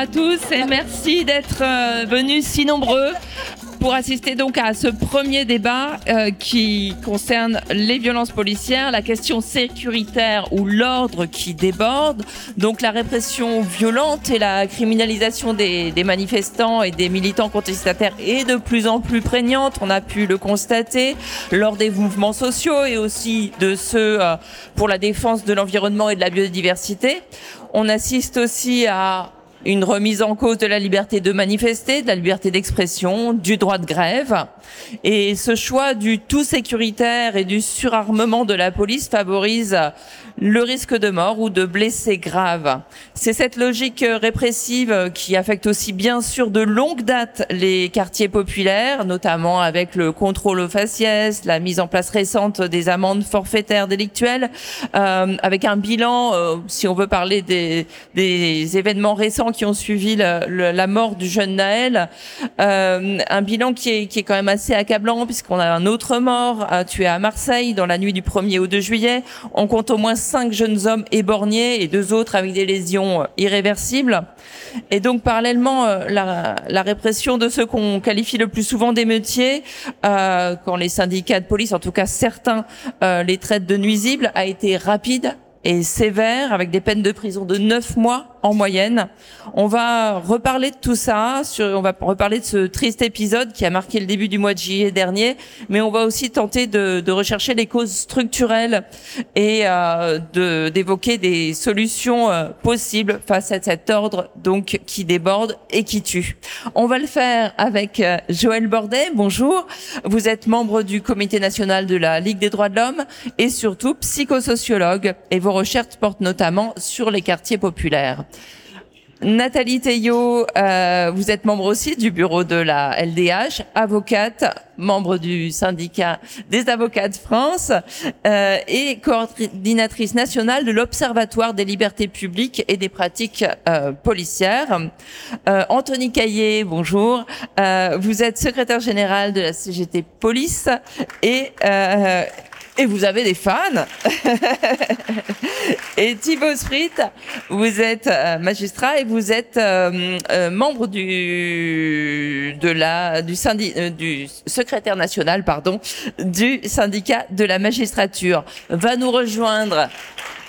À tous et merci d'être euh, venus si nombreux pour assister donc à ce premier débat euh, qui concerne les violences policières, la question sécuritaire ou l'ordre qui déborde, donc la répression violente et la criminalisation des, des, manifestants et des militants contestataires est de plus en plus prégnante. On a pu le constater lors des mouvements sociaux et aussi de ceux euh, pour la défense de l'environnement et de la biodiversité. On assiste aussi à une remise en cause de la liberté de manifester, de la liberté d'expression, du droit de grève. Et ce choix du tout sécuritaire et du surarmement de la police favorise le risque de mort ou de blessés graves. C'est cette logique répressive qui affecte aussi bien sûr de longue date les quartiers populaires, notamment avec le contrôle aux faciès, la mise en place récente des amendes forfaitaires délictuelles, euh, avec un bilan, euh, si on veut parler des, des événements récents qui ont suivi la mort du jeune Naël. Euh, un bilan qui est, qui est quand même assez accablant puisqu'on a un autre mort tué à Marseille dans la nuit du 1er au 2 juillet. On compte au moins cinq jeunes hommes éborgnés et deux autres avec des lésions irréversibles. Et donc parallèlement, euh, la, la répression de ceux qu'on qualifie le plus souvent d'émeutiers, euh, quand les syndicats de police, en tout cas certains, euh, les traitent de nuisibles, a été rapide et sévère avec des peines de prison de 9 mois en moyenne. On va reparler de tout ça, sur, on va reparler de ce triste épisode qui a marqué le début du mois de juillet dernier, mais on va aussi tenter de, de rechercher les causes structurelles et euh, d'évoquer des solutions euh, possibles face à cet ordre donc qui déborde et qui tue. On va le faire avec euh, Joël Bordet. Bonjour. Vous êtes membre du Comité national de la Ligue des droits de l'homme et surtout psychosociologue et vos recherches portent notamment sur les quartiers populaires. Nathalie Théot, euh, vous êtes membre aussi du bureau de la LDH, avocate, membre du syndicat des avocats de France euh, et coordinatrice nationale de l'Observatoire des libertés publiques et des pratiques euh, policières. Euh, Anthony Caillé, bonjour. Euh, vous êtes secrétaire général de la CGT Police et euh, et vous avez des fans. et Thibaut Sprit, vous êtes euh, magistrat et vous êtes euh, euh, membre du du du secrétaire national pardon du syndicat de la magistrature. Va nous rejoindre.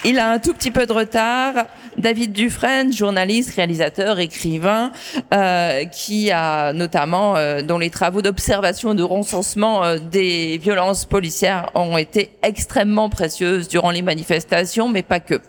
Il a un tout petit peu de retard. David Dufresne, journaliste, réalisateur, écrivain, euh, qui a notamment, euh, dont les travaux d'observation et de recensement euh, des violences policières ont été extrêmement précieuses durant les manifestations, mais pas que.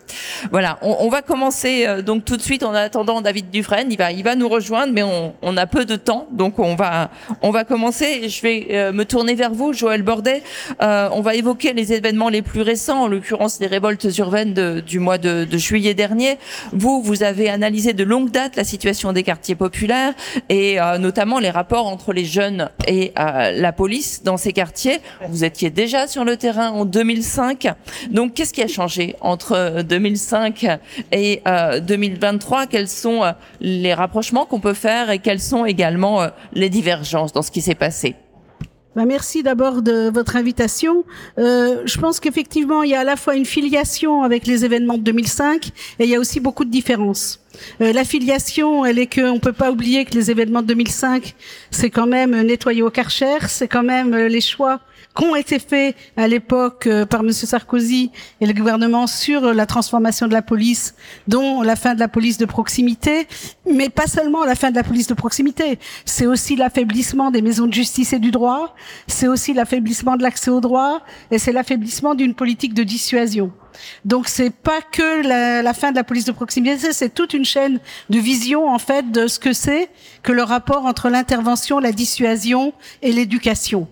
Voilà, on, on va commencer euh, donc tout de suite en attendant David Dufresne. Il va, il va nous rejoindre, mais on, on a peu de temps, donc on va, on va commencer. Je vais euh, me tourner vers vous, Joël Bordet. On va évoquer les événements les plus récents, en l'occurrence les révoltes urbaines de, du mois de, de juillet dernier. Vous, vous avez analysé de longue date la situation des quartiers populaires et euh, notamment les rapports entre les jeunes et euh, la police dans ces quartiers. Vous étiez déjà sur le terrain en 2005. Donc, qu'est-ce qui a changé entre 2005 et euh, 2023 Quels sont euh, les rapprochements qu'on peut faire et quelles sont également euh, les divergences dans ce qui s'est passé? Bah, merci d'abord de votre invitation. Euh, je pense qu'effectivement, il y a à la fois une filiation avec les événements de 2005 et il y a aussi beaucoup de différences. Euh, la filiation, elle est qu'on peut pas oublier que les événements de 2005, c'est quand même nettoyer au Karcher, c'est quand même euh, les choix qu'ont été faits à l'époque euh, par Monsieur Sarkozy et le gouvernement sur la transformation de la police, dont la fin de la police de proximité, mais pas seulement la fin de la police de proximité, c'est aussi l'affaiblissement des maisons de justice et du droit, c'est aussi l'affaiblissement de l'accès au droit, et c'est l'affaiblissement d'une politique de dissuasion. Donc c'est pas que la, fin de la police de proximité, c'est toute une chaîne de vision en fait de ce que c'est que le rapport entre l'intervention, la dissuasion et l'éducation.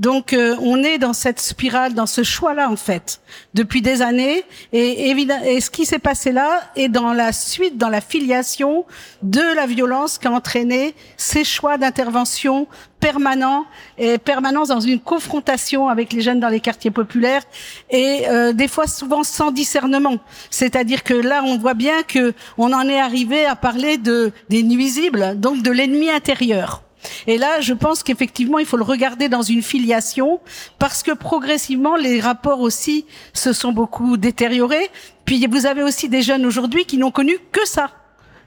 Donc euh, on est dans cette spirale, dans ce choix-là en fait, depuis des années. Et, et ce qui s'est passé là est dans la suite, dans la filiation de la violence qui a entraîné ces choix d'intervention permanents et permanents dans une confrontation avec les jeunes dans les quartiers populaires et euh, des fois souvent sans discernement. C'est-à-dire que là on voit bien que on en est arrivé à parler de des nuisibles, donc de l'ennemi intérieur. Et là, je pense qu'effectivement, il faut le regarder dans une filiation parce que progressivement, les rapports aussi se sont beaucoup détériorés. Puis vous avez aussi des jeunes aujourd'hui qui n'ont connu que ça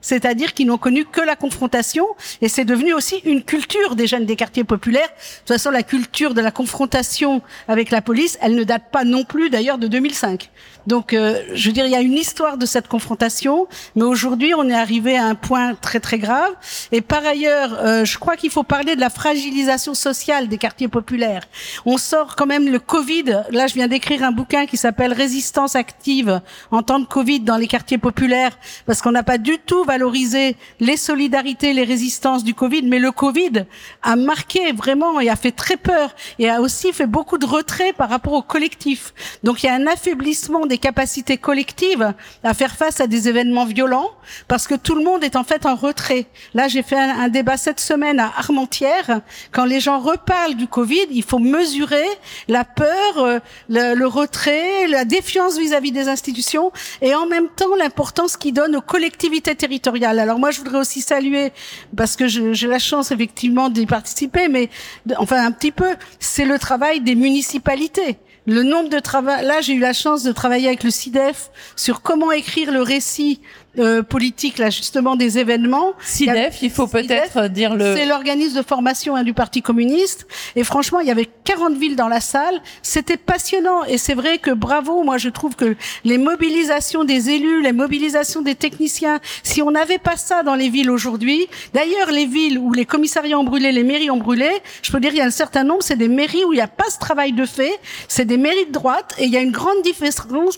c'est-à-dire qu'ils n'ont connu que la confrontation, et c'est devenu aussi une culture des jeunes des quartiers populaires. De toute façon, la culture de la confrontation avec la police, elle ne date pas non plus d'ailleurs de 2005. Donc, euh, je veux dire, il y a une histoire de cette confrontation, mais aujourd'hui, on est arrivé à un point très très grave. Et par ailleurs, euh, je crois qu'il faut parler de la fragilisation sociale des quartiers populaires. On sort quand même le Covid. Là, je viens d'écrire un bouquin qui s'appelle Résistance active en temps de Covid dans les quartiers populaires, parce qu'on n'a pas du tout valorisé les solidarités, les résistances du Covid, mais le Covid a marqué vraiment et a fait très peur et a aussi fait beaucoup de retrait par rapport au collectif. Donc, il y a un affaiblissement des capacités collectives à faire face à des événements violents parce que tout le monde est en fait en retrait. Là, j'ai fait un, débat cette semaine à Armentières. Quand les gens reparlent du Covid, il faut mesurer la peur, euh, le, retrait, la défiance vis-à-vis des institutions et en même temps l'importance qu'ils donnent aux collectivités territoriales. Alors moi, je voudrais aussi saluer, parce que j'ai la chance effectivement d'y participer, mais enfin un petit peu, c'est le travail des municipalités le nombre de travail. Là, j'ai eu la chance de travailler avec le CIDEF sur comment écrire le récit euh, politique là justement des événements. SIDEF, il faut peut-être dire le. C'est l'organisme de formation hein, du Parti communiste. Et franchement, il y avait 40 villes dans la salle. C'était passionnant. Et c'est vrai que bravo. Moi, je trouve que les mobilisations des élus, les mobilisations des techniciens, si on n'avait pas ça dans les villes aujourd'hui, d'ailleurs, les villes où les commissariats ont brûlé, les mairies ont brûlé, je peux dire, il y a un certain nombre, c'est des mairies où il n'y a pas ce travail de fait. C'est des mairies de droite. Et il y a une grande différence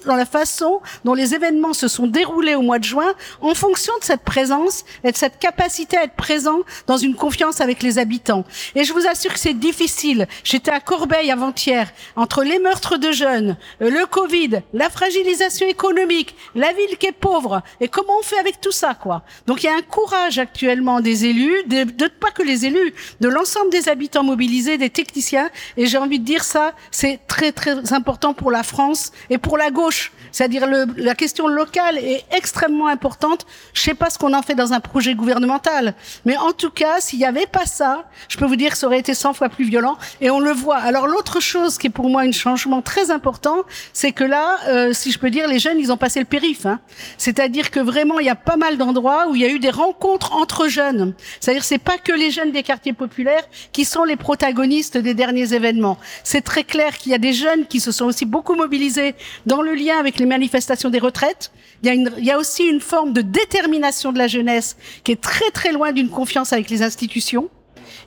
dans la façon dont les événements se sont déroulés au mois de juin en fonction de cette présence et de cette capacité à être présent dans une confiance avec les habitants. Et je vous assure que c'est difficile. J'étais à Corbeil avant-hier, entre les meurtres de jeunes, euh, le Covid, la fragilisation économique, la ville qui est pauvre, et comment on fait avec tout ça, quoi? Donc il y a un courage actuellement des élus, de, de pas que les élus, de l'ensemble des habitants mobilisés, des techniciens, et j'ai envie de dire ça, c'est très très important pour la France et pour la gauche. C'est-à-dire la question locale est extrêmement importante. Je sais pas ce qu'on en fait dans un projet gouvernemental, mais en tout cas, s'il n'y avait pas ça, je peux vous dire que ça aurait été 100 fois plus violent. Et on le voit. Alors l'autre chose qui est pour moi un changement très important, c'est que là, euh, si je peux dire, les jeunes, ils ont passé le périph. Hein. C'est-à-dire que vraiment, il y a pas mal d'endroits où il y a eu des rencontres entre jeunes. C'est-à-dire, c'est pas que les jeunes des quartiers populaires qui sont les protagonistes des derniers événements. C'est très clair qu'il y a des jeunes qui se sont aussi beaucoup mobilisés dans le lien avec les manifestations des retraites. Il y, a une, il y a aussi une forme de détermination de la jeunesse qui est très très loin d'une confiance avec les institutions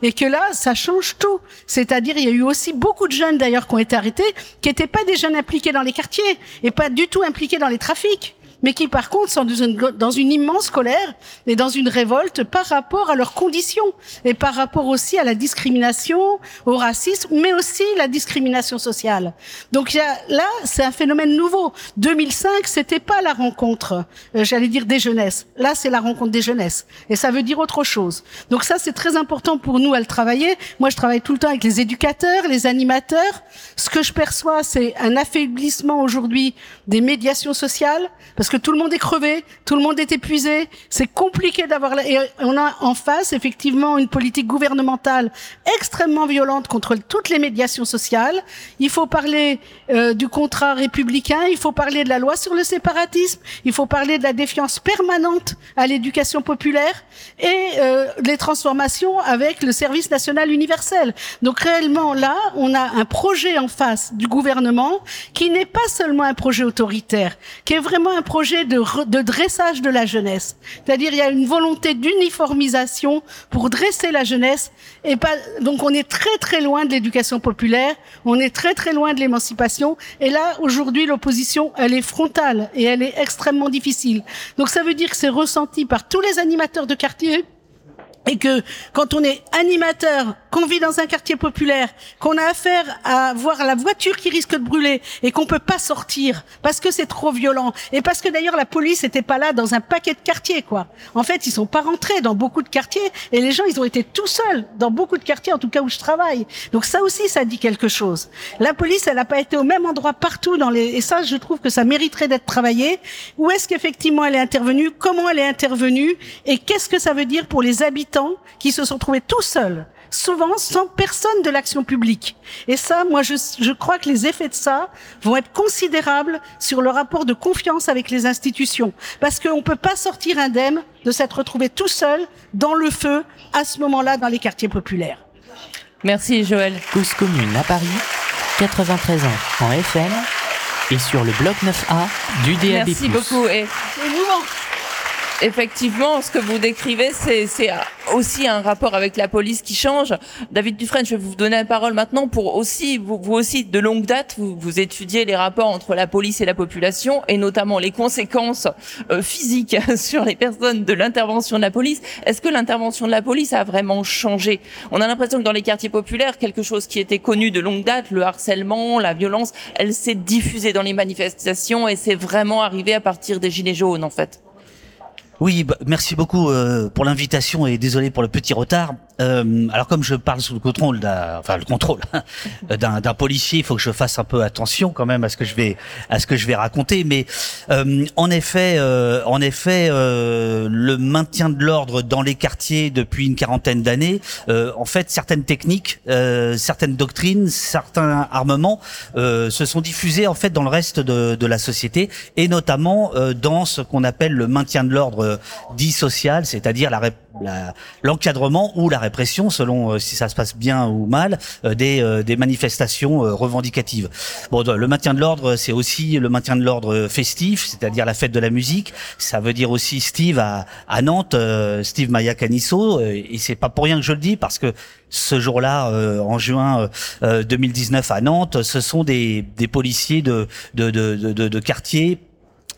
et que là, ça change tout. C'est-à-dire, il y a eu aussi beaucoup de jeunes d'ailleurs qui ont été arrêtés, qui n'étaient pas des jeunes impliqués dans les quartiers et pas du tout impliqués dans les trafics mais qui par contre sont dans une, immense colère et dans une révolte par rapport à leurs conditions et par rapport aussi à la discrimination, au racisme, mais aussi la discrimination sociale. Donc là, c'est un phénomène nouveau. 2005, c'était pas la rencontre, euh, j'allais dire des jeunesses. Là, c'est la rencontre des jeunesses, et ça veut dire autre chose. Donc ça, c'est très important pour nous à le travailler. Moi, je travaille tout le temps avec les éducateurs, les animateurs. Ce que je perçois, c'est un affaiblissement aujourd'hui des médiations sociales, parce tout le monde est crevé, tout le monde est épuisé. C'est compliqué d'avoir. Et on a en face effectivement une politique gouvernementale extrêmement violente contre toutes les médiations sociales. Il faut parler euh, du contrat républicain, il faut parler de la loi sur le séparatisme, il faut parler de la défiance permanente à l'éducation populaire et euh, les transformations avec le service national universel. Donc réellement là, on a un projet en face du gouvernement qui n'est pas seulement un projet autoritaire, qui est vraiment un projet de, dressage de la jeunesse. C'est-à-dire, il y a une volonté d'uniformisation pour dresser la jeunesse. Et donc, on est très, très loin de l'éducation populaire. On est très, très loin de l'émancipation. Et là, aujourd'hui, l'opposition, elle est frontale et elle est extrêmement difficile. Donc, ça veut dire que c'est ressenti par tous les animateurs de quartier et que quand on est animateur, qu'on vit dans un quartier populaire, qu'on a affaire à voir la voiture qui risque de brûler et qu'on peut pas sortir parce que c'est trop violent et parce que d'ailleurs la police était pas là dans un paquet de quartiers quoi. En fait, ils sont pas rentrés dans beaucoup de quartiers et les gens ils ont été tout seuls dans beaucoup de quartiers en tout cas où je travaille. Donc ça aussi ça dit quelque chose. La police elle a pas été au même endroit partout dans les et ça je trouve que ça mériterait d'être travaillé. Où est-ce qu'effectivement elle est intervenue? Comment elle est intervenue? Et qu'est-ce que ça veut dire pour les habitants qui se sont trouvés tout seuls souvent sans personne de l'action publique. Et ça, moi, je, je crois que les effets de ça vont être considérables sur le rapport de confiance avec les institutions. Parce qu'on ne peut pas sortir indemne de s'être retrouvé tout seul dans le feu à ce moment-là dans les quartiers populaires. Merci Joël. Cause commune à Paris, 93 ans en FM et sur le bloc 9A du DAB+. Merci beaucoup. Et effectivement, ce que vous décrivez, c'est aussi un rapport avec la police qui change. David Dufresne, je vais vous donner la parole maintenant pour aussi, vous, aussi, de longue date, vous, vous, étudiez les rapports entre la police et la population et notamment les conséquences euh, physiques sur les personnes de l'intervention de la police. Est-ce que l'intervention de la police a vraiment changé? On a l'impression que dans les quartiers populaires, quelque chose qui était connu de longue date, le harcèlement, la violence, elle s'est diffusée dans les manifestations et c'est vraiment arrivé à partir des gilets jaunes en fait. Oui, bah, merci beaucoup euh, pour l'invitation et désolé pour le petit retard. Euh, alors comme je parle sous le contrôle d'un, enfin le contrôle d'un, policier, il faut que je fasse un peu attention quand même à ce que je vais à ce que je vais raconter. Mais euh, en effet, euh, en effet, le maintien de l'ordre dans les quartiers depuis une quarantaine d'années, en fait, certaines techniques, certaines doctrines, certains armements se sont diffusés en fait dans le reste de, de la société et notamment dans ce qu'on appelle le maintien de l'ordre dit social, c'est-à-dire l'encadrement ou la répression, selon euh, si ça se passe bien ou mal, euh, des, euh, des manifestations revendicatives. Bon, le maintien de l'ordre, c'est aussi le maintien de l'ordre festif, c'est-à-dire la fête de la musique. Ça veut dire aussi Steve à, à Nantes, Steve Maya Canisso, et c'est pas pour rien que je le dis parce que ce jour-là, en juin 2019 à Nantes, ce sont des, des policiers de, de, de, de, de quartier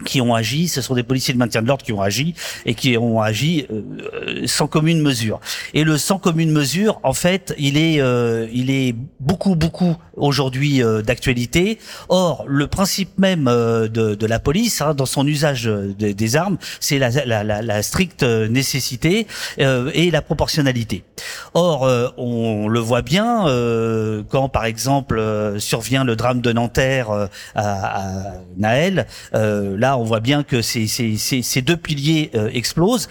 qui ont agi, ce sont des policiers de maintien de l'ordre qui ont agi et qui ont agi euh, sans commune mesure. Et le sans commune mesure, en fait, il est, euh, il est beaucoup, beaucoup aujourd'hui euh, d'actualité. Or, le principe même de, de, la police, hein, dans son usage des armes, c'est la, la, la, la, stricte nécessité et la proportionnalité. Or, on le voit bien quand, par exemple, survient le drame de Nanterre à, à Naël là, on voit bien que ces, ces, deux piliers euh, explosent.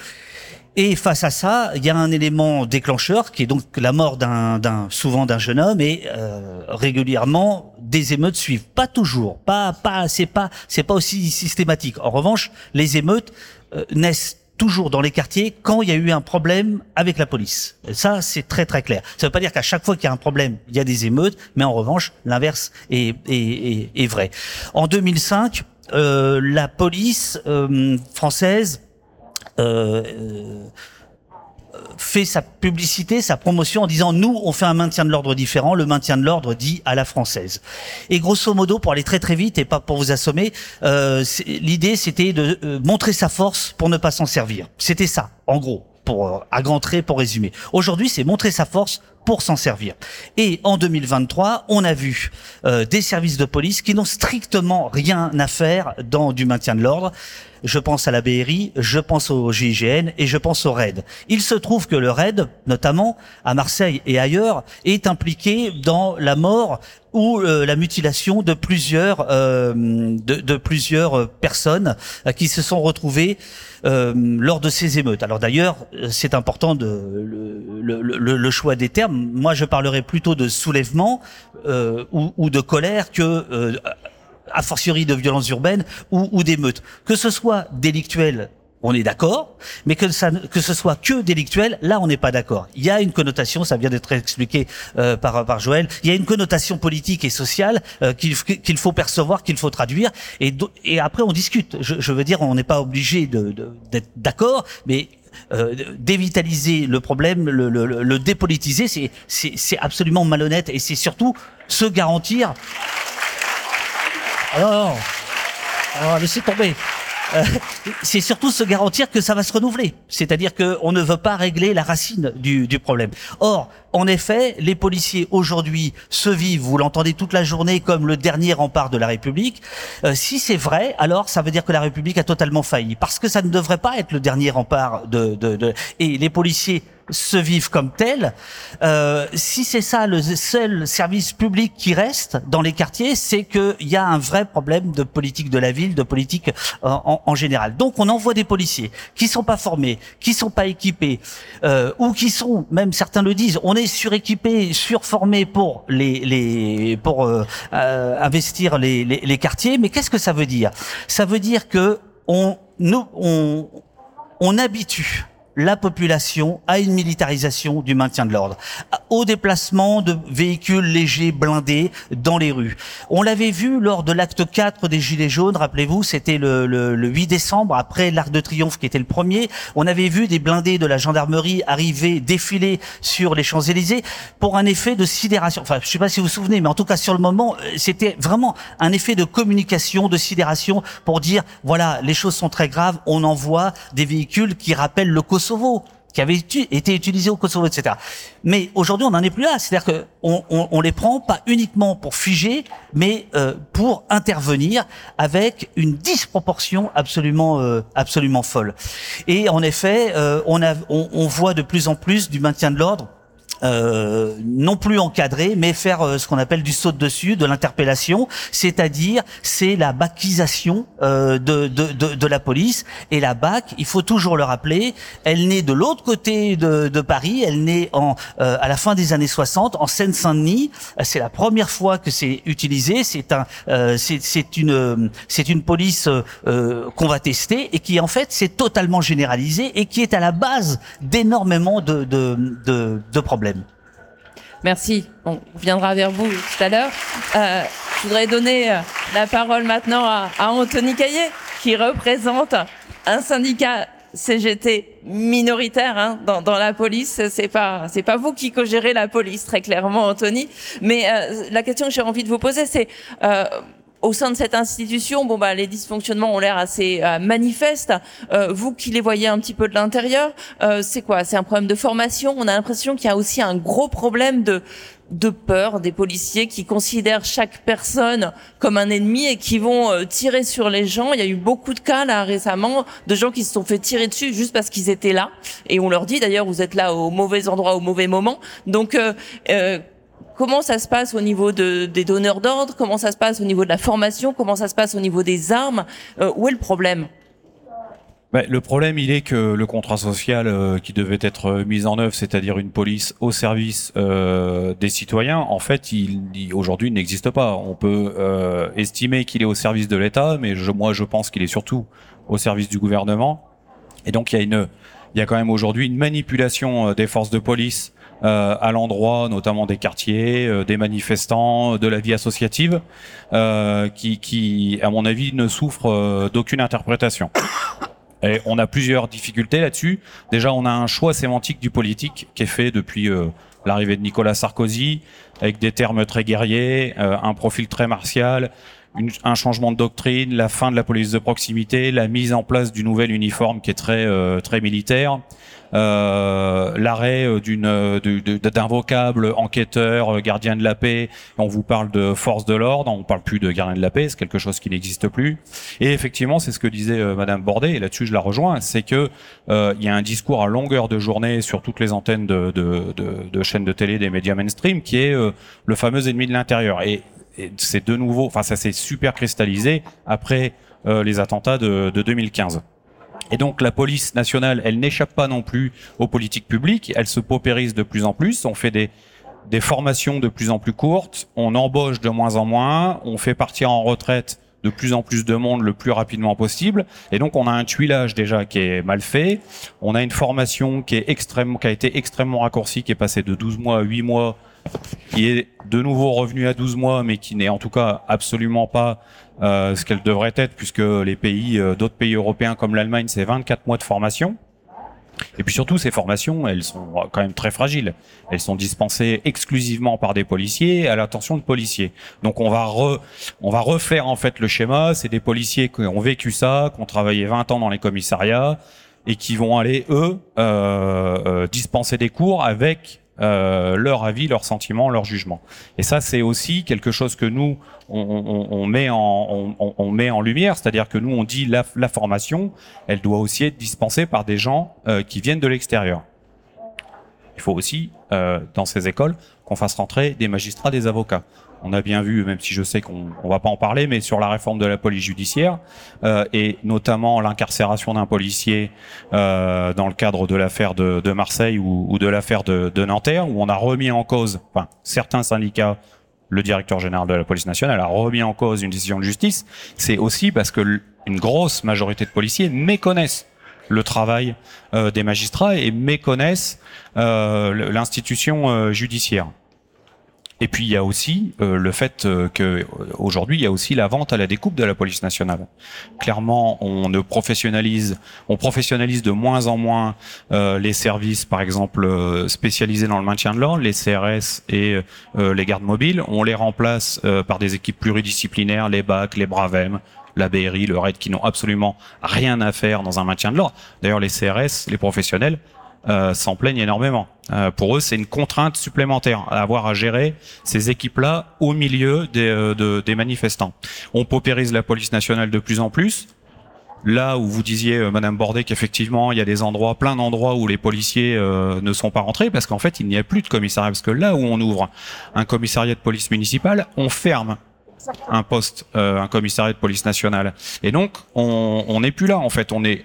Et face à ça, il y a un élément déclencheur qui est donc la mort d'un, souvent d'un jeune homme et euh, régulièrement des émeutes suivent. Pas toujours, pas, pas, c'est pas, c'est pas aussi systématique. En revanche, les émeutes euh, naissent toujours dans les quartiers quand il y a eu un problème avec la police. ça, c'est très très clair. Ça ne veut pas dire qu'à chaque fois qu'il y a un problème, il y a des émeutes, mais en revanche, l'inverse est, est, est vrai. En 2005, euh, la police euh, française euh, fait sa publicité, sa promotion en disant nous on fait un maintien de l'ordre différent, le maintien de l'ordre dit à la française. Et grosso modo, pour aller très très vite et pas pour vous assommer, euh, l'idée c'était de montrer sa force pour ne pas s'en servir. C'était ça, en gros, pour à grands traits pour résumer. Aujourd'hui, c'est montrer sa force pour s'en servir. Et en 2023, on a vu euh, des services de police qui n'ont strictement rien à faire dans du maintien de l'ordre. Je pense à la BRI, je pense au GIGN et je pense au RAID. Il se trouve que le RAID, notamment à Marseille et ailleurs, est impliqué dans la mort ou euh, la mutilation de plusieurs euh, de, plusieurs personnes qui se sont retrouvées euh, lors de ces émeutes. Alors d'ailleurs, c'est important de le, le, le, choix des termes. Moi, je parlerai plutôt de soulèvement euh, ou, ou, de colère que euh, a fortiori de violence urbaine ou, ou d'émeutes. Que ce soit délictuel on est d'accord, mais que, ça, que ce soit que délictuel, là on n'est pas d'accord. Il y a une connotation, ça vient d'être expliqué euh, par, par Joël, il y a une connotation politique et sociale euh, qu'il qu'il faut percevoir, qu'il faut traduire, et, et après on discute. Je, je veux dire, on n'est pas obligé d'être de, d'être d'accord, mais euh, dévitaliser le problème, le, le, le dépolitiser, c'est absolument malhonnête, et c'est surtout se garantir... Alors, alors laissez tomber. Euh, c'est surtout se garantir que ça va se renouveler. C'est-à-dire qu'on ne veut pas régler la racine du, du problème. Or, en effet, les policiers aujourd'hui se vivent, vous l'entendez toute la journée, comme le dernier rempart de la République. Euh, si c'est vrai, alors ça veut dire que la République a totalement failli, parce que ça ne devrait pas être le dernier rempart de, de, de... et les policiers se vivent comme tels. Euh, si c'est ça le seul service public qui reste dans les quartiers, c'est qu'il y a un vrai problème de politique de la ville, de politique euh, en, en, général. Donc on envoie des policiers qui sont pas formés, qui sont pas équipés, euh, ou qui sont, même certains le disent, on est suréquipé, surformé pour les, les pour euh, euh, investir les, les, les quartiers. Mais qu'est-ce que ça veut dire? Ça veut dire que on nous on on habitue la population à une militarisation du maintien de l'ordre, au déplacement de véhicules légers blindés dans les rues. On l'avait vu lors de l'acte 4 des Gilets jaunes, rappelez-vous, c'était le, le, le, 8 décembre, après l'Arc de Triomphe qui était le premier, on avait vu des blindés de la gendarmerie arriver, défiler sur les Champs-Élysées pour un effet de sidération. Enfin, je sais pas si vous vous souvenez, mais en tout cas sur le moment, euh, c'était vraiment un effet de communication, de sidération pour dire, voilà, les choses sont très graves, on envoie des véhicules qui rappellent le Kosovo qui avait été utilisé au Kosovo, etc. Mais aujourd'hui, on n'en est plus là. C'est-à-dire que on, on, les prend pas uniquement pour figer, mais euh, pour intervenir avec une disproportion absolument, euh, absolument folle. Et en effet, euh, on, a, on, on voit de plus en plus du maintien de l'ordre euh, non plus encadrer, mais faire euh, ce qu'on appelle du saut de dessus, de l'interpellation, c'est-à-dire c'est la bacisation euh, de, de, de, de, la police. Et la BAC, il faut toujours le rappeler, elle naît de l'autre côté de, de, Paris, elle naît en, euh, à la fin des années 60 en Seine-Saint-Denis. C'est la première fois que c'est utilisé. C'est un, euh, une, une police qu'on va tester et qui en fait c'est totalement généralisé et qui est à la base d'énormément de, de, de, de problèmes. Merci. On viendra vers vous tout à l'heure. Euh, je voudrais donner euh, la parole maintenant à, à Anthony Caillet, qui représente un syndicat CGT minoritaire hein, dans, dans, la police. C'est pas c'est pas vous qui co-gérez la police très clairement, Anthony. Mais euh, la question que j'ai envie de vous poser, c'est euh, au sein de cette institution, bon bah les dysfonctionnements ont l'air assez euh, manifestes. Euh, vous qui les voyez un petit peu de l'intérieur, euh, c'est quoi? C'est un problème de formation? On a l'impression qu'il y a aussi un gros problème de de peur des policiers qui considèrent chaque personne comme un ennemi et qui vont euh, tirer sur les gens. Il y a eu beaucoup de cas là récemment de gens qui se sont fait tirer dessus juste parce qu'ils étaient là et on leur dit d'ailleurs vous êtes là au mauvais endroit au mauvais moment. Donc euh, euh, Comment ça se passe au niveau de, des donneurs d'ordre? Comment ça se passe au niveau de la formation? Comment ça se passe au niveau des armes? Euh, Où est le problème? Ben, le problème, il est que le contrat social euh, qui devait être mis en œuvre, c'est-à-dire une police au service euh, des citoyens, en fait, il, il aujourd'hui n'existe pas. On peut euh, estimer qu'il est au service de l'État, mais moi, je pense qu'il est surtout au service du gouvernement. Et donc, il y a quand même aujourd'hui une manipulation euh, des forces de police euh, à l'endroit notamment des quartiers, euh, des manifestants, de la vie associative, euh, qui, qui, à mon avis, ne souffre euh, d'aucune interprétation. Et on a plusieurs difficultés là-dessus. Déjà, on a un choix sémantique du politique qui est fait depuis euh, l'arrivée de Nicolas Sarkozy, avec des termes très guerriers, euh, un profil très martial, une, un changement de doctrine, la fin de la police de proximité, la mise en place du nouvel uniforme qui est très euh, très militaire, euh, l'arrêt euh, d'une euh, d'un vocable enquêteur, gardien de la paix. On vous parle de force de l'ordre, on parle plus de gardien de la paix, c'est quelque chose qui n'existe plus. Et effectivement, c'est ce que disait euh, Madame Bordet, et là-dessus je la rejoins, c'est que euh, il y a un discours à longueur de journée sur toutes les antennes de, de, de, de chaînes de télé des médias mainstream qui est le fameux ennemi de l'intérieur. Et c'est de nouveau, enfin ça s'est super cristallisé après euh, les attentats de, de 2015. Et donc la police nationale, elle n'échappe pas non plus aux politiques publiques, elle se paupérise de plus en plus, on fait des, des formations de plus en plus courtes, on embauche de moins en moins, on fait partir en retraite de plus en plus de monde le plus rapidement possible. Et donc on a un tuilage déjà qui est mal fait. On a une formation qui est extrêmement, qui a été extrêmement raccourcie, qui est passée de 12 mois à 8 mois qui est de nouveau revenu à 12 mois, mais qui n'est en tout cas absolument pas euh, ce qu'elle devrait être, puisque les pays, euh, d'autres pays européens comme l'Allemagne, c'est 24 mois de formation. Et puis surtout, ces formations, elles sont quand même très fragiles. Elles sont dispensées exclusivement par des policiers à l'attention de policiers. Donc on va on va refaire en fait le schéma. C'est des policiers qui ont vécu ça, qui ont travaillé 20 ans dans les commissariats et qui vont aller eux euh, dispenser des cours avec euh, leur avis, leurs sentiments, leur jugement. Et ça, c'est aussi quelque chose que nous on, met en lumière, c'est-à-dire que nous on dit la, la, formation, elle doit aussi être dispensée par des gens euh, qui viennent de l'extérieur. Il faut aussi, euh, dans ces écoles, qu'on fasse rentrer des magistrats, des avocats. On a bien vu, même si je sais qu'on on va pas en parler, mais sur la réforme de la police judiciaire euh, et notamment l'incarcération d'un policier euh, dans le cadre de l'affaire de, de, Marseille ou, ou de l'affaire de, de, Nanterre, où on a remis en cause, enfin certains syndicats, le directeur général de la police nationale a remis en cause une décision de justice. C'est aussi parce que une grosse majorité de policiers méconnaissent le travail euh, des magistrats et méconnaissent euh, l'institution euh, judiciaire. Et puis il y a aussi euh, le fait euh, que aujourd'hui il y a aussi la vente à la découpe de la police nationale. Clairement, on ne professionnalise, on professionnalise de moins en moins euh, les services, par exemple euh, spécialisés dans le maintien de l'ordre, les CRS et euh, les gardes mobiles. On les remplace par des équipes pluridisciplinaires, les BAC, les Bravem, la BRI, le RAID, qui n'ont absolument rien à faire dans un maintien de l'ordre. D'ailleurs, les CRS, les professionnels, euh, s'en plaignent énormément. Euh, pour eux, c'est une contrainte supplémentaire à avoir à gérer ces équipes-là au milieu des, euh, de, des manifestants. On paupérise la police nationale de plus en plus. Là où vous disiez, euh, Madame Bordet, qu'effectivement, il y a des endroits, plein d'endroits où les policiers euh, ne sont pas rentrés, parce qu'en fait, il n'y a plus de commissariat. Parce que là où on ouvre un commissariat de police municipale, on ferme un poste, euh, un commissariat de police nationale. Et donc, on n'est plus là, en fait. On est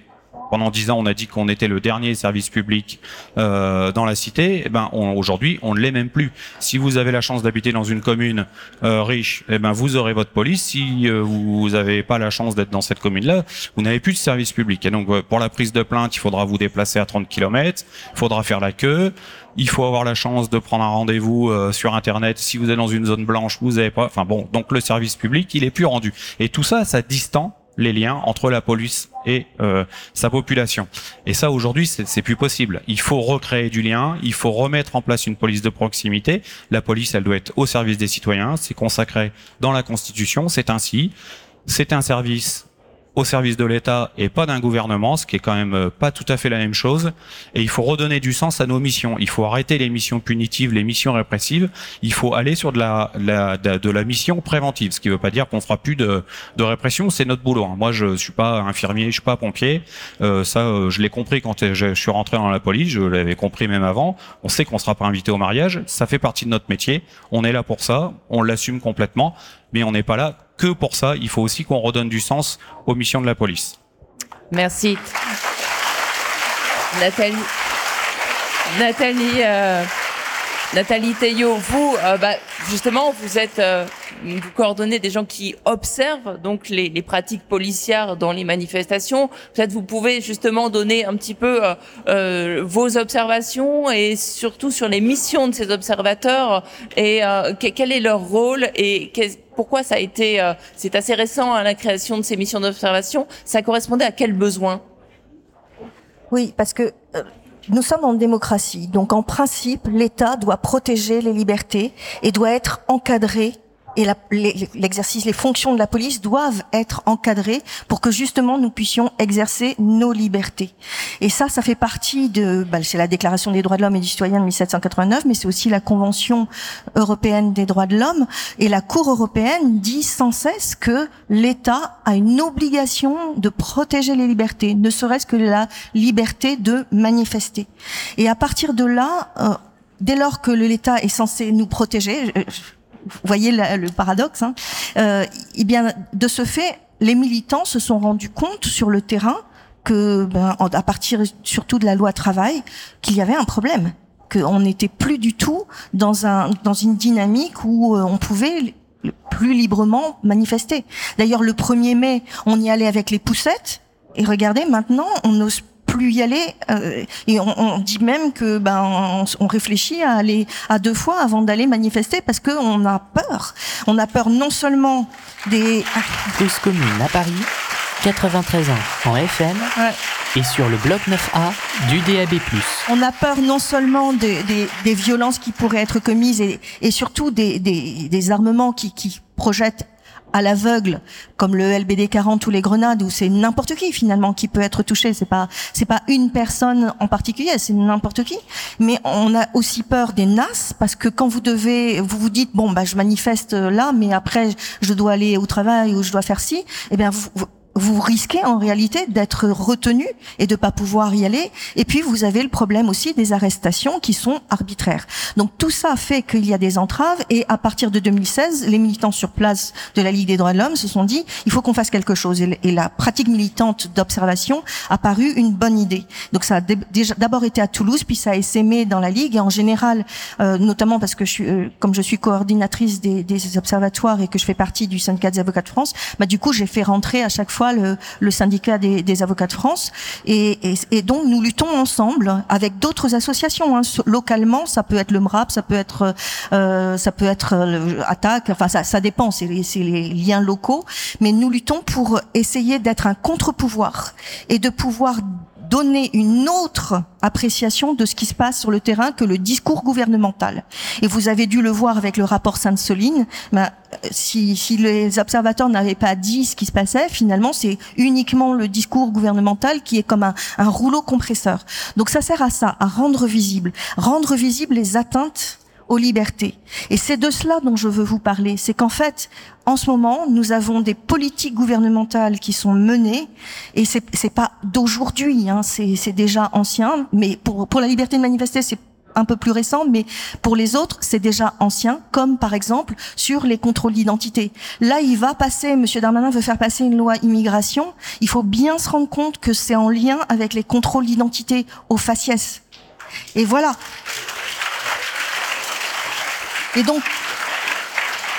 pendant dix ans, on a dit qu'on était le dernier service public euh, dans la cité. Eh ben, aujourd'hui, on ne l'est même plus. Si vous avez la chance d'habiter dans une commune euh, riche, eh ben, vous aurez votre police. Si euh, vous n'avez pas la chance d'être dans cette commune-là, vous n'avez plus de service public. Et donc, euh, pour la prise de plainte, il faudra vous déplacer à 30 km, il faudra faire la queue. Il faut avoir la chance de prendre un rendez-vous euh, sur Internet. Si vous êtes dans une zone blanche, vous n'avez pas. Enfin bon, donc le service public, il est plus rendu. Et tout ça, ça distend les liens entre la police et euh, sa population. Et ça, aujourd'hui, c'est plus possible. Il faut recréer du lien, il faut remettre en place une police de proximité. La police, elle doit être au service des citoyens, c'est consacré dans la Constitution, c'est ainsi. C'est un service au service de l'État et pas d'un gouvernement, ce qui est quand même euh, pas tout à fait la même chose. Et il faut redonner du sens à nos missions. Il faut arrêter les missions punitives, les missions répressives. Il faut aller sur de la, la de, la mission préventive, ce qui veut pas dire qu'on fera plus de, de répression. C'est notre boulot. Hein. Moi, je suis pas infirmier, je suis pas pompier. Euh, ça, euh, je l'ai compris quand je, suis rentré dans la police. Je l'avais compris même avant. On sait qu'on sera pas invité au mariage. Ça fait partie de notre métier. On est là pour ça. On l'assume complètement. Mais on n'est pas là que pour ça. Il faut aussi qu'on redonne du sens aux missions de la police. Merci. Nathalie. Nathalie. Euh... Nathalie Théo, vous, euh, bah, justement, vous êtes, euh, vous coordonnez des gens qui observent donc les, pratiques policières dans les manifestations. Peut-être vous pouvez justement donner un petit peu vos observations et surtout sur les missions de ces observateurs et quel est leur rôle et pourquoi ça a été, euh, c'est assez récent à hein, la création de ces missions d'observation. Ça correspondait à quel besoin? Oui, parce que nous sommes en démocratie, donc en principe, l'État doit protéger les libertés et doit être encadré et l'exercice, les fonctions de la police doivent être encadrées pour que justement nous puissions exercer nos libertés. Et ça, ça fait partie de, bah, c'est la Déclaration des droits de l'homme et du citoyen de 1789, mais c'est aussi la Convention européenne des droits de l'homme. Et la Cour européenne dit sans cesse que l'État a une obligation de protéger les libertés, ne serait-ce que la liberté de manifester. Et à partir de là, euh, dès lors que l'État est censé nous protéger, vous voyez le, paradoxe, hein, euh, eh bien, de ce fait, les militants se sont rendus compte sur le terrain que, ben, à partir surtout de la loi travail, qu'il y avait un problème, qu'on n'était plus du tout dans un dans une dynamique où euh, on pouvait plus librement manifester. D'ailleurs, le 1er mai, on y allait avec les poussettes. Et regardez, maintenant, on n'ose plus y aller. Euh, et on, on, dit même que ben on, on, réfléchit à aller à deux fois avant d'aller manifester parce qu'on a peur. On a peur non seulement des Cause commune à Paris, 93 ans en FM ouais. et sur le bloc 9A du DAB+. On a peur non seulement des, des, des violences qui pourraient être commises et, et surtout des, des, des armements qui, qui projettent à l'aveugle, comme le LBD 40 ou les grenades, où c'est n'importe qui finalement qui peut être touché. C'est pas c'est pas une personne en particulier, c'est n'importe qui. Mais on a aussi peur des NAS parce que quand vous devez, vous vous dites bon bah je manifeste là, mais après je dois aller au travail ou je dois faire ci. Eh bien vous, vous risquez en réalité d'être retenu et de pas pouvoir y aller. Et puis vous avez le problème aussi des arrestations qui sont arbitraires. Donc tout ça fait qu'il y a des entraves et à partir de 2016, les militants sur place de la Ligue des droits de l'homme se sont dit il faut qu'on fasse quelque chose. Et la pratique militante d'observation a paru une bonne idée. Donc ça a d'abord été à Toulouse, puis ça a essaimé dans la Ligue et en général, euh, notamment parce que je suis, euh, comme je suis coordinatrice des, des, observatoires et que je fais partie du syndicat des avocats de France, bah du coup j'ai fait rentrer à chaque fois le, syndicat des, avocats de France. Et, donc nous luttons ensemble avec d'autres associations. Hein. Localement, ça peut être le MRAP, ça peut être euh, ça peut être euh. Enfin, ça, ça dépend. C'est les, les liens locaux. Mais nous luttons pour essayer d'être un contre-pouvoir et de pouvoir donner une autre appréciation de ce qui se passe sur le terrain que le discours gouvernemental. Et vous avez dû le voir avec le rapport Sainte-Soline. Ben, si, si les observateurs n'avaient pas dit ce qui se passait, finalement, c'est uniquement le discours gouvernemental qui est comme un, un rouleau compresseur. Donc ça sert à ça, à rendre visible, rendre visible les atteintes aux libertés. Et c'est de cela dont je veux vous parler. C'est qu'en fait, en ce moment, nous avons des politiques gouvernementales qui sont menées, et c'est c'est pas d'aujourd'hui, hein, c'est déjà ancien. Mais pour pour la liberté de manifester, c'est un peu plus récent, mais pour les autres, c'est déjà ancien, comme par exemple sur les contrôles d'identité. Là, il va passer, Monsieur Darmanin veut faire passer une loi immigration. Il faut bien se rendre compte que c'est en lien avec les contrôles d'identité au faciès. Et voilà. Et donc,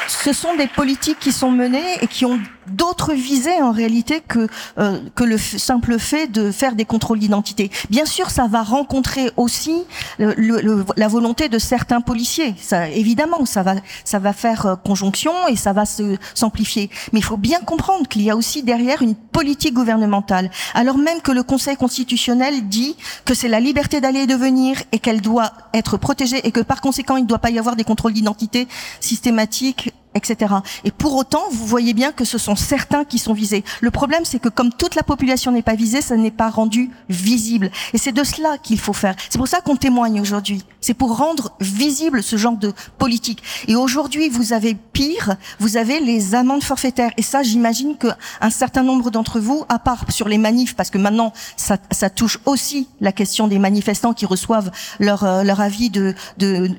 ce sont des politiques qui sont menées et qui ont d'autres visées en réalité que euh, le simple fait de faire des contrôles d'identité. Bien sûr, ça va rencontrer aussi la volonté de certains policiers. Ça, évidemment, ça va ça va faire euh, conjonction et ça va se s'amplifier. Mais il faut bien comprendre qu'il y a aussi derrière une politique gouvernementale. Alors même que le Conseil constitutionnel dit que c'est la liberté d'aller et de venir et qu'elle doit être protégée et que par conséquent il ne doit pas y avoir des contrôles d'identité systématiques etc. Et pour autant, vous voyez bien que ce sont certains qui sont visés. Le problème, c'est que comme toute la population n'est pas visée, ça n'est pas rendu visible. Et c'est de cela qu'il faut faire. C'est pour ça qu'on témoigne aujourd'hui. C'est pour rendre visible ce genre de politique. Et aujourd'hui, vous avez pire, vous avez les amendes forfaitaires. Et ça, j'imagine qu'un certain nombre d'entre vous, à part sur les manifs, parce que maintenant, ça, ça touche aussi la question des manifestants qui reçoivent leur, euh, leur avis de, de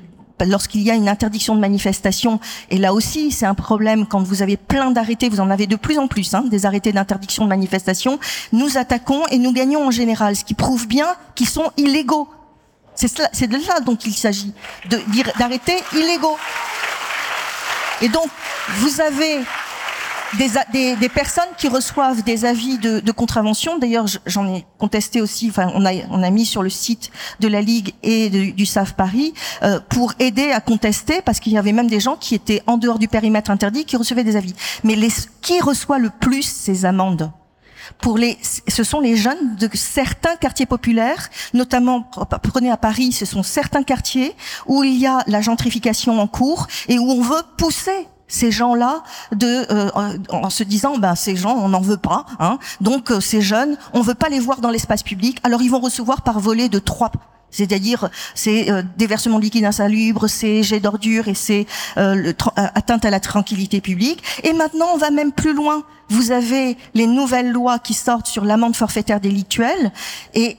lorsqu'il y a une interdiction de manifestation, et là aussi c'est un problème quand vous avez plein d'arrêtés, vous en avez de plus en plus, hein, des arrêtés d'interdiction de manifestation, nous attaquons et nous gagnons en général, ce qui prouve bien qu'ils sont illégaux. C'est de ça dont il s'agit, d'arrêter illégaux. Et donc, vous avez des, des, personnes qui reçoivent des avis de, contravention. D'ailleurs, j'en ai contesté aussi. Enfin, on a on a mis sur le site de la Ligue et du SAF Paris euh, pour aider à contester, parce qu'il y avait même des gens qui étaient en dehors du périmètre interdit qui recevaient des avis. Mais les, qui reçoit le plus ces amendes? Pour les, ce sont les jeunes de certains quartiers populaires, notamment prenez à Paris, ce sont certains quartiers où il y a la gentrification en cours et où on veut pousser ces gens-là de euh, en se disant ben ces gens on n'en veut pas hein, donc euh, ces jeunes on veut pas les voir dans l'espace public alors ils vont recevoir par volet de trois c'est-à-dire c'est euh, déversement de liquide insalubre, c'est jet d'ordures et c'est euh, atteinte à la tranquillité publique. Et maintenant, on va même plus loin. Vous avez les nouvelles lois qui sortent sur l'amende forfaitaire délictuelle et,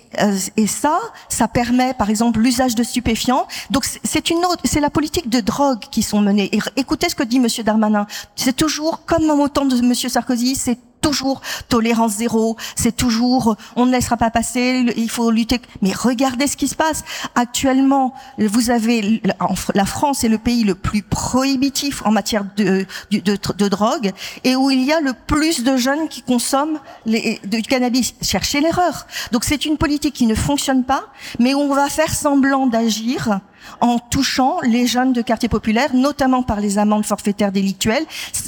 et ça, ça permet par exemple l'usage de stupéfiants. Donc c'est une autre, c'est la politique de drogue qui sont menées. Écoutez ce que dit Monsieur Darmanin. C'est toujours comme au temps de Monsieur Sarkozy, c'est toujours tolérance zéro, c'est toujours on ne laissera pas passer, il faut lutter. Mais regardez ce qui se passe. Actuellement, vous avez la France est le pays le plus prohibitif en matière de, de, drogue et où il y a le plus de jeunes qui consomment les, du cannabis. Cherchez l'erreur. Donc c'est une politique qui ne fonctionne pas, mais on va faire semblant d'agir en touchant les jeunes de quartier populaire, notamment par les amendes forfaitaires délictuelles.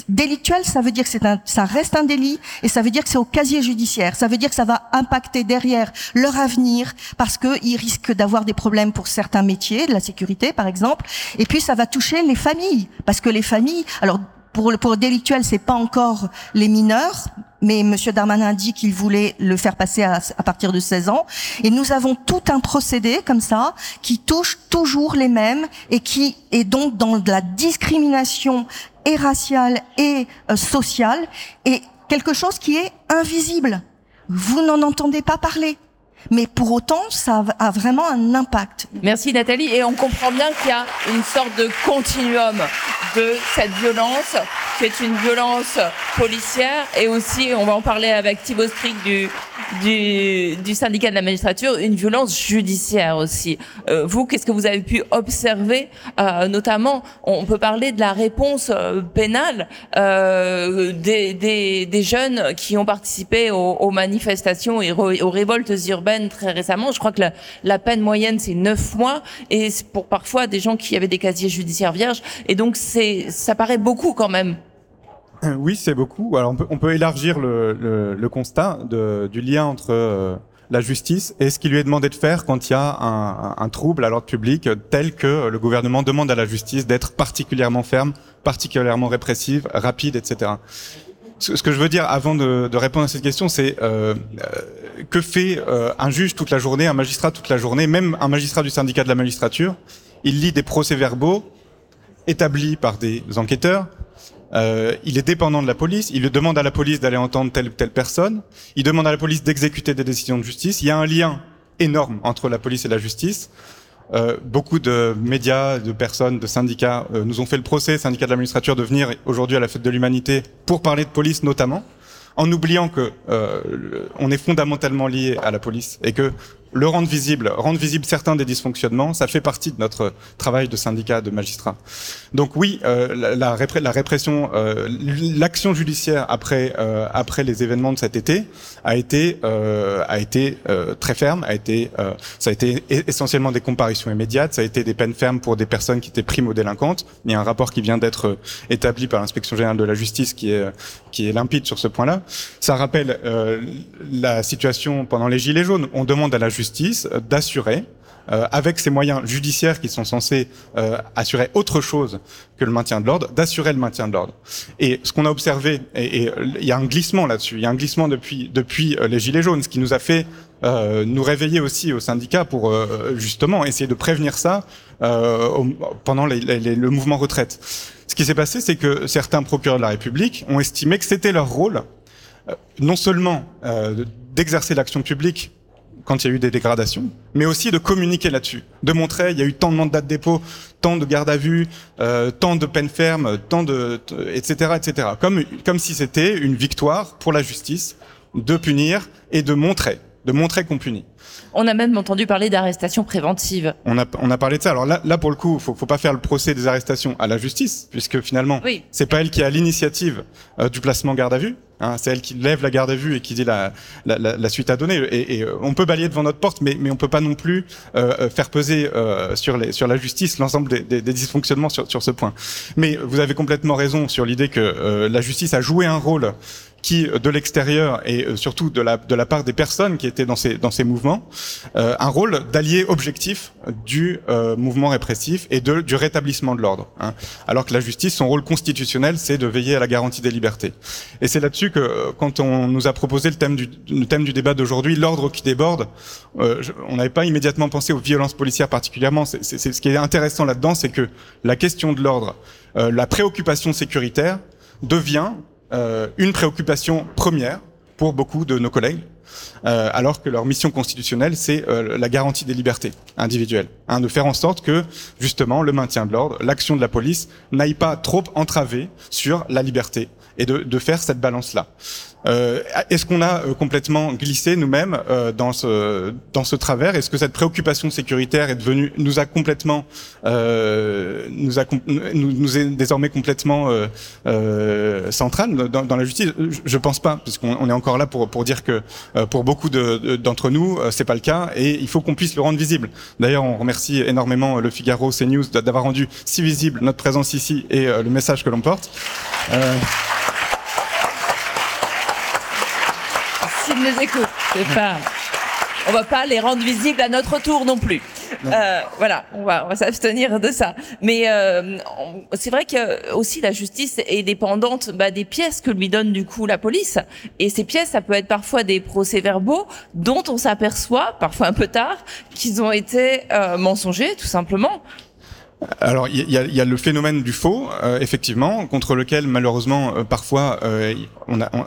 Délictuelles, ça veut dire que un, ça reste un délit et ça veut dire que c'est au casier judiciaire. Ça veut dire que ça va impacter derrière leur avenir parce qu'ils risquent d'avoir des problèmes pour certains métiers, de la sécurité par exemple. Et puis ça va toucher les familles parce que les familles, alors pour le pour délictuel, c'est pas encore les mineurs, mais Monsieur Darmanin dit qu'il voulait le faire passer à, à, partir de 16 ans. Et nous avons tout un procédé comme ça qui touche toujours les mêmes et qui est donc dans de la discrimination et raciale et euh, sociale. Et quelque chose qui est invisible. Vous n'en entendez pas parler. Mais pour autant, ça a vraiment un impact. Merci Nathalie. Et on comprend bien qu'il y a une sorte de continuum de cette violence, qui est une violence policière, et aussi, on va en parler avec Thibaut Strick du, syndicat de la magistrature, une violence judiciaire aussi. Euh, vous, qu'est-ce que vous avez pu observer, euh, notamment, on peut parler de la réponse euh, pénale des, jeunes qui ont participé aux manifestations et aux révoltes urbaines très récemment. Je crois que la, peine moyenne c'est neuf mois, et pour parfois des gens qui avaient des casiers judiciaires vierges, et donc c'est ça paraît beaucoup quand même. Oui, c'est beaucoup. Alors on peut, on peut élargir le, le, constat du lien entre euh, la justice et ce qui lui est demandé de faire quand il y a un trouble à l'ordre public tel que le gouvernement demande à la justice d'être particulièrement ferme, particulièrement répressive, rapide, etc. Ce, que je veux dire avant de, répondre à cette question, c'est euh, euh, que fait euh, un juge toute la journée, un magistrat toute la journée, même un magistrat du syndicat de la magistrature, il lit des procès-verbaux établis par des enquêteurs, il est dépendant de la police. Il demande à la police d'aller entendre telle ou telle personne. Il demande à la police d'exécuter des décisions de justice. Il y a un lien énorme entre la police et la justice. Euh, beaucoup de médias, de personnes, de syndicats euh, nous ont fait le procès, syndicats de la de venir aujourd'hui à la fête de l'humanité pour parler de police notamment, en oubliant que euh, on est fondamentalement lié à la police et que le rendre visible, rendre visible certains des dysfonctionnements, ça fait partie de notre travail de syndicat de magistrats. Donc oui, euh, la, répression, euh, l'action judiciaire après euh, après les événements de cet été a été a été très ferme, a été ça a été essentiellement des comparutions immédiates, ça a été des peines fermes pour des personnes qui étaient primo-délinquantes. Il y a un rapport qui vient d'être établi par l'inspection générale de la justice qui est qui est limpide sur ce point-là. Ça rappelle la situation pendant les gilets jaunes. On demande à la justice justice d'assurer euh, avec ces moyens judiciaires qui sont censés euh, assurer autre chose que le maintien de l'ordre, d'assurer le maintien de l'ordre. Et ce qu'on a observé, et il y a un glissement là-dessus, il y a un glissement depuis euh, les gilets jaunes, ce qui nous a fait euh, nous réveiller aussi au syndicat pour euh, justement essayer de prévenir ça pendant le mouvement retraite. Ce qui s'est passé, c'est que certains procureurs de la République ont estimé que c'était leur rôle, non seulement d'exercer l'action publique quand il y a eu des dégradations, mais aussi de communiquer là-dessus, de montrer il y a eu tant de mandats de dépôt, tant de garde à vue, euh, tant de peines fermes, tant de, etc., etc. Comme comme si c'était une victoire pour la justice de punir et de montrer, de montrer qu'on punit. On a même entendu parler d'arrestations préventives. On a, on a parlé de ça. Alors là, là pour le coup, faut, faut pas faire le procès des arrestations à la justice, puisque finalement, oui. c'est pas elle qui a l'initiative euh, du placement garde à vue. Hein, c'est elle qui lève la garde à vue et qui dit la, la, la, la suite à donner. Et, et euh, on peut balayer devant notre porte, mais, mais on peut pas non plus euh, euh faire peser euh, sur, les, sur la justice l'ensemble des, des, des, dysfonctionnements sur, sur ce point. Mais vous avez complètement raison sur l'idée que euh, la justice a joué un rôle qui, de l'extérieur et surtout de la, de la part des personnes qui étaient dans ces, dans ces mouvements, euh, un rôle d'allié objectif du euh, mouvement répressif et de, du rétablissement de l'ordre. Hein. Alors que la justice, son rôle constitutionnel, c'est de veiller à la garantie des libertés. Et c'est là-dessus que, quand on nous a proposé le thème du, le thème du débat d'aujourd'hui, l'ordre qui déborde, euh, on n'avait pas immédiatement pensé aux violences policières particulièrement. C'est, c'est, ce qui est intéressant là-dedans, c'est que la question de l'ordre, euh, la préoccupation sécuritaire devient euh, une préoccupation première pour beaucoup de nos collègues, euh, alors que leur mission constitutionnelle, c'est euh, la garantie des libertés individuelles, hein, de faire en sorte que justement le maintien de l'ordre, l'action de la police n'aille pas trop entraver sur la liberté et de, de faire cette balance-là. Euh, Est-ce qu'on a euh, complètement glissé nous-mêmes euh, dans ce dans ce travers? Est-ce que cette préoccupation sécuritaire est devenue nous a complètement nous a nous, nous est désormais complètement centrale dans, dans, la justice? Je, pense pas, puisqu'on on est encore là pour pour dire que pour beaucoup d'entre de, nous c'est pas le cas et il faut qu'on puisse le rendre visible. D'ailleurs, on remercie énormément le Figaro, CNews d'avoir rendu si visible notre présence ici et le message que l'on porte. Euh... nous écoutent. On va pas les rendre visibles à notre tour non plus. Euh, voilà, on va, on va s'abstenir de ça. Mais euh, c'est vrai que aussi la justice est dépendante bah, des pièces que lui donne du coup la police. Et ces pièces, ça peut être parfois des procès-verbaux dont on s'aperçoit, parfois un peu tard, qu'ils ont été euh, mensongers, tout simplement. Alors il y a, y a, le phénomène du faux, euh, effectivement, contre lequel malheureusement euh, parfois euh,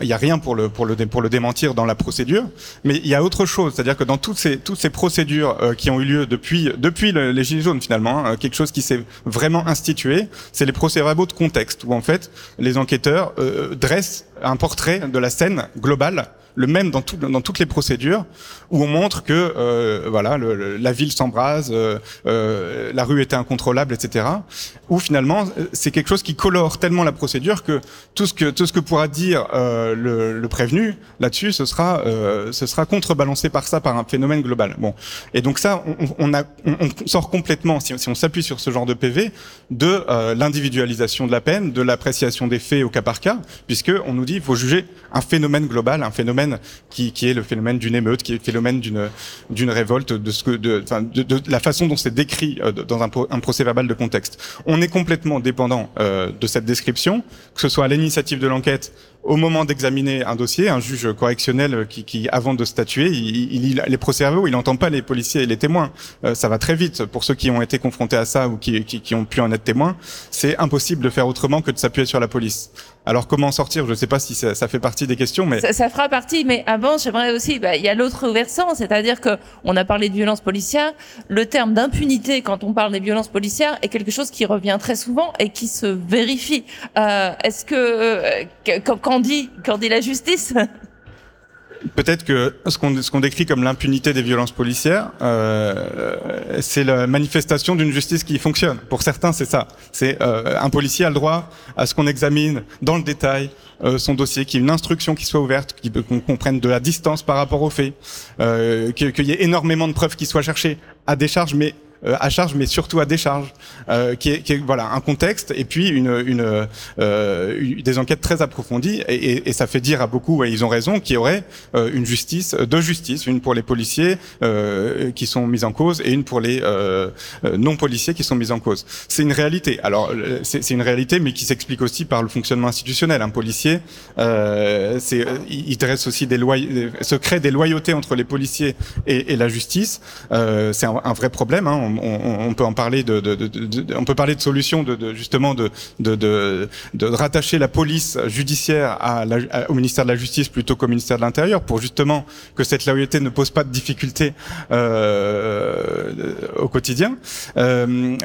il y a rien pour le pour le pour le démentir dans la procédure, mais il y a autre chose, c'est-à-dire que dans toutes ces toutes ces procédures qui ont eu lieu depuis depuis les gilets jaunes finalement, hein, quelque chose qui s'est vraiment institué, c'est les procès-verbaux de contexte où en fait les enquêteurs dressent un portrait de la scène globale le même dans, tout, dans toutes les procédures, où on montre que euh, voilà, la ville s'embrase, euh, euh, la rue était incontrôlable, etc. Où finalement, c'est quelque chose qui colore tellement la procédure que tout ce que tout ce que pourra dire le, prévenu là-dessus, ce sera ce sera contrebalancé par ça, par un phénomène global. Bon, et donc ça, on, sort complètement, si, si on s'appuie sur ce genre de PV, de l'individualisation de la peine, de l'appréciation des faits au cas par cas, puisque on nous dit il faut juger un phénomène global, un phénomène qui, est le phénomène d'une émeute, qui est le phénomène d'une révolte, de ce que de, la façon dont c'est décrit euh, dans un, un, procès verbal de contexte. On est complètement dépendant euh, de cette description, que ce soit à l'initiative de l'enquête au moment d'examiner un dossier, un juge correctionnel qui, qui avant de statuer, il, il, les procès-verbaux, il n'entend pas les policiers et les témoins. Euh, ça va très vite. Pour ceux qui ont été confrontés à ça ou qui, qui, qui ont pu en être témoins, c'est impossible de faire autrement que de s'appuyer sur la police. Alors comment sortir? Je ne sais pas si ça, ça, fait partie des questions, mais ça, ça fera partie. Mais avant, j'aimerais aussi, bah, il y a l'autre versant, c'est-à-dire que on a parlé de violence policière. Le terme d'impunité, quand on parle des violences policières, est quelque chose qui revient très souvent et qui se vérifie. Euh, Est-ce que, euh, quand dit, quand dit la justice Peut-être que ce qu'on décrit comme l'impunité des violences policières, euh, c'est la manifestation d'une justice qui fonctionne. Pour certains, c'est ça. C'est euh, un policier a le droit à ce qu'on examine dans le détail euh, son dossier, qu'il y ait une instruction qui soit ouverte, qu'on comprenne de la distance par rapport aux faits, qu'il y ait énormément de preuves qui soient cherchées à décharge, mais à charge, mais surtout à décharge, euh, qui, est, qui, est, voilà un contexte et puis une, une, euh, des enquêtes très approfondies et, et, et, ça fait dire à beaucoup, et ils ont raison, qu'il y aurait euh, une justice, deux justices, une pour les policiers euh, qui sont mis en cause et une pour les euh, non policiers qui sont mis en cause. C'est une réalité. Alors c'est une réalité, mais qui s'explique aussi par le fonctionnement institutionnel. Un policier, c'est il dresse aussi des lois, se crée des loyautés entre les policiers et, et la justice. c'est un, un, vrai problème. Hein on, peut en parler de, on peut parler de solutions de, justement de, de, rattacher la police judiciaire à au ministère de la Justice plutôt qu'au ministère de l'Intérieur pour justement que cette loyauté ne pose pas de difficultés euh, au quotidien. Euh,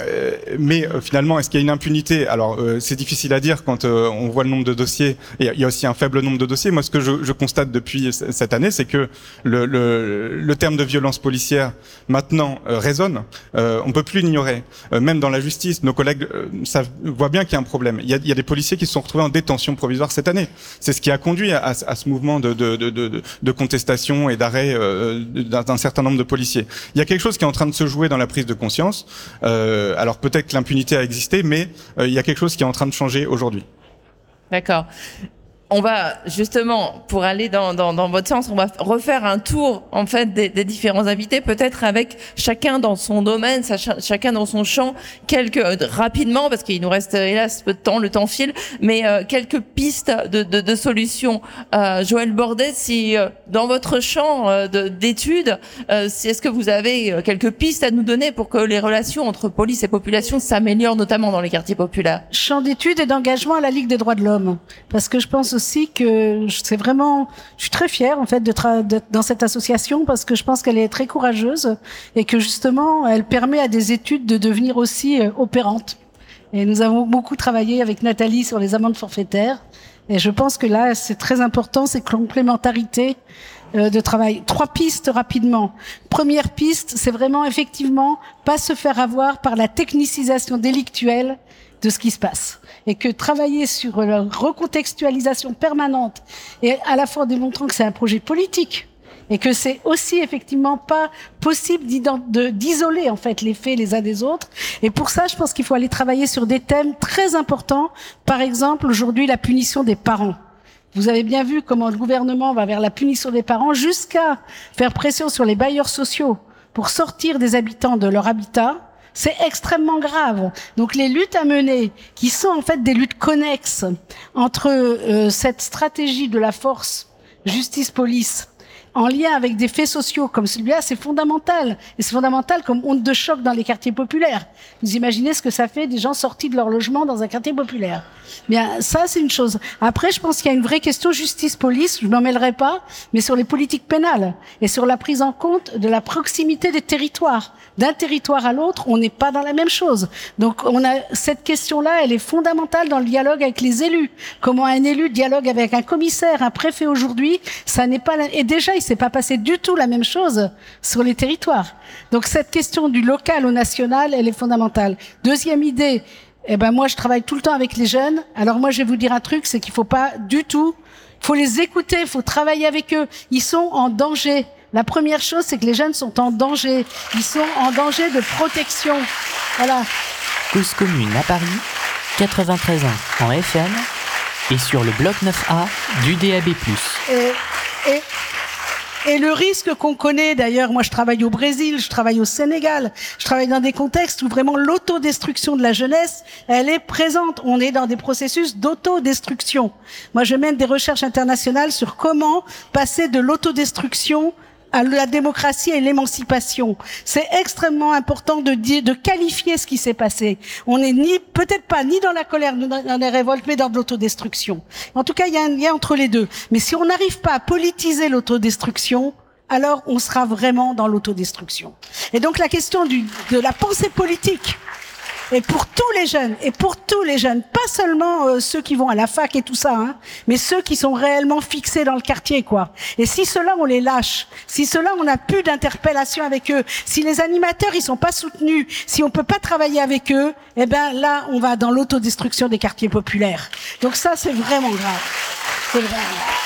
mais euh, finalement, est-ce qu'il y a une impunité? Alors c'est difficile à dire quand on voit le nombre de dossiers. Il y a aussi un faible nombre de dossiers. Moi, ce que je, constate depuis cette année, c'est que le, le, terme de violence policière maintenant résonne. Euh, on peut plus l'ignorer. Euh, même dans la justice, nos collègues euh, savent, voient bien qu'il y a un problème. Il y a, il y a, des policiers qui se sont retrouvés en détention provisoire cette année. C'est ce qui a conduit à, à, ce mouvement de, de, de, de contestation et d'arrêt euh, d'un certain nombre de policiers. Il y a quelque chose qui est en train de se jouer dans la prise de conscience. Euh, alors peut-être que l'impunité a existé, mais il y a quelque chose qui est en train de changer aujourd'hui. D'accord on va justement, pour aller dans, dans, dans, votre sens, on va refaire un tour en fait des, des différents invités, peut-être avec chacun dans son domaine, chacun dans son champ, quelques euh, rapidement parce qu'il nous reste hélas peu de temps, le temps file, mais euh, quelques pistes de, de, de solutions. Euh, Joël Bordet, si euh, dans votre champ euh, d'études, si est-ce que vous avez quelques pistes à nous donner pour que les relations entre police et population s'améliorent, notamment dans les quartiers populaires? Champ d'études et d'engagement à la Ligue des droits de l'homme, parce que je pense aussi que c'est vraiment, je suis très fière en fait dans cette association parce que je pense qu'elle est très courageuse et que justement elle permet à des études de devenir aussi euh, opérantes. Et nous avons beaucoup travaillé avec Nathalie sur les amendes forfaitaires. Et je pense que là, c'est très important, c'est complémentarité euh, de travail. Trois pistes rapidement. Première piste, c'est vraiment effectivement pas se faire avoir par la technicisation délictuelle de ce qui se passe. Et que travailler sur la recontextualisation permanente et à la fois démontrant que c'est un projet politique et que c'est aussi effectivement pas possible d'isoler en fait les faits les uns des autres. Et pour ça, je pense qu'il faut aller travailler sur des thèmes très importants. Par exemple, aujourd'hui, la punition des parents. Vous avez bien vu comment le gouvernement va vers la punition des parents jusqu'à faire pression sur les bailleurs sociaux pour sortir des habitants de leur habitat c'est extrêmement grave. Donc les luttes à mener, qui sont en fait des luttes connexes entre euh, cette stratégie de la force justice-police en lien avec des faits sociaux comme celui-là, c'est fondamental. Et c'est fondamental comme onde de choc dans les quartiers populaires. Vous imaginez ce que ça fait des gens sortis de leur logement dans un quartier populaire. Bien, ça, c'est une chose. Après, je pense qu'il y a une vraie question justice-police, je m'en mêlerai pas, mais sur les politiques pénales et sur la prise en compte de la proximité des territoires. D'un territoire à l'autre, on n'est pas dans la même chose. Donc, on a cette question-là, elle est fondamentale dans le dialogue avec les élus. Comment un élu dialogue avec un commissaire, un préfet aujourd'hui, ça n'est pas, et déjà, il s'est pas passé du tout la même chose sur les territoires. Donc, cette question du local au national, elle est fondamentale. Deuxième idée, eh ben moi, je travaille tout le temps avec les jeunes. Alors moi, je vais vous dire un truc, c'est qu'il faut pas du tout. Faut les écouter, il faut travailler avec eux. Ils sont en danger. La première chose, c'est que les jeunes sont en danger. Ils sont en danger de protection. Voilà. Cause commune à Paris, 93 ans en FM et sur le bloc 9A du DAB+. Et, et, et le risque qu'on connaît, d'ailleurs, moi je travaille au Brésil, je travaille au Sénégal, je travaille dans des contextes où vraiment l'autodestruction de la jeunesse, elle est présente. On est dans des processus d'autodestruction. Moi je mène des recherches internationales sur comment passer de l'autodestruction à la démocratie et l'émancipation. C'est extrêmement important de dire, de qualifier ce qui s'est passé. On n'est ni, peut-être pas ni dans la colère, ni dans la révolte, mais dans de l'autodestruction. En tout cas, il y a un lien entre les deux. Mais si on n'arrive pas à politiser l'autodestruction, alors on sera vraiment dans l'autodestruction. Et donc la question du, de la pensée politique, et pour tous les jeunes, et pour tous les jeunes, pas seulement euh, ceux qui vont à la fac et tout ça, hein, mais ceux qui sont réellement fixés dans le quartier, quoi. Et si cela on les lâche, si cela on n'a plus d'interpellation avec eux, si les animateurs ils sont pas soutenus, si on peut pas travailler avec eux, eh ben là on va dans l'autodestruction des quartiers populaires. Donc ça c'est vraiment grave. C'est vraiment grave.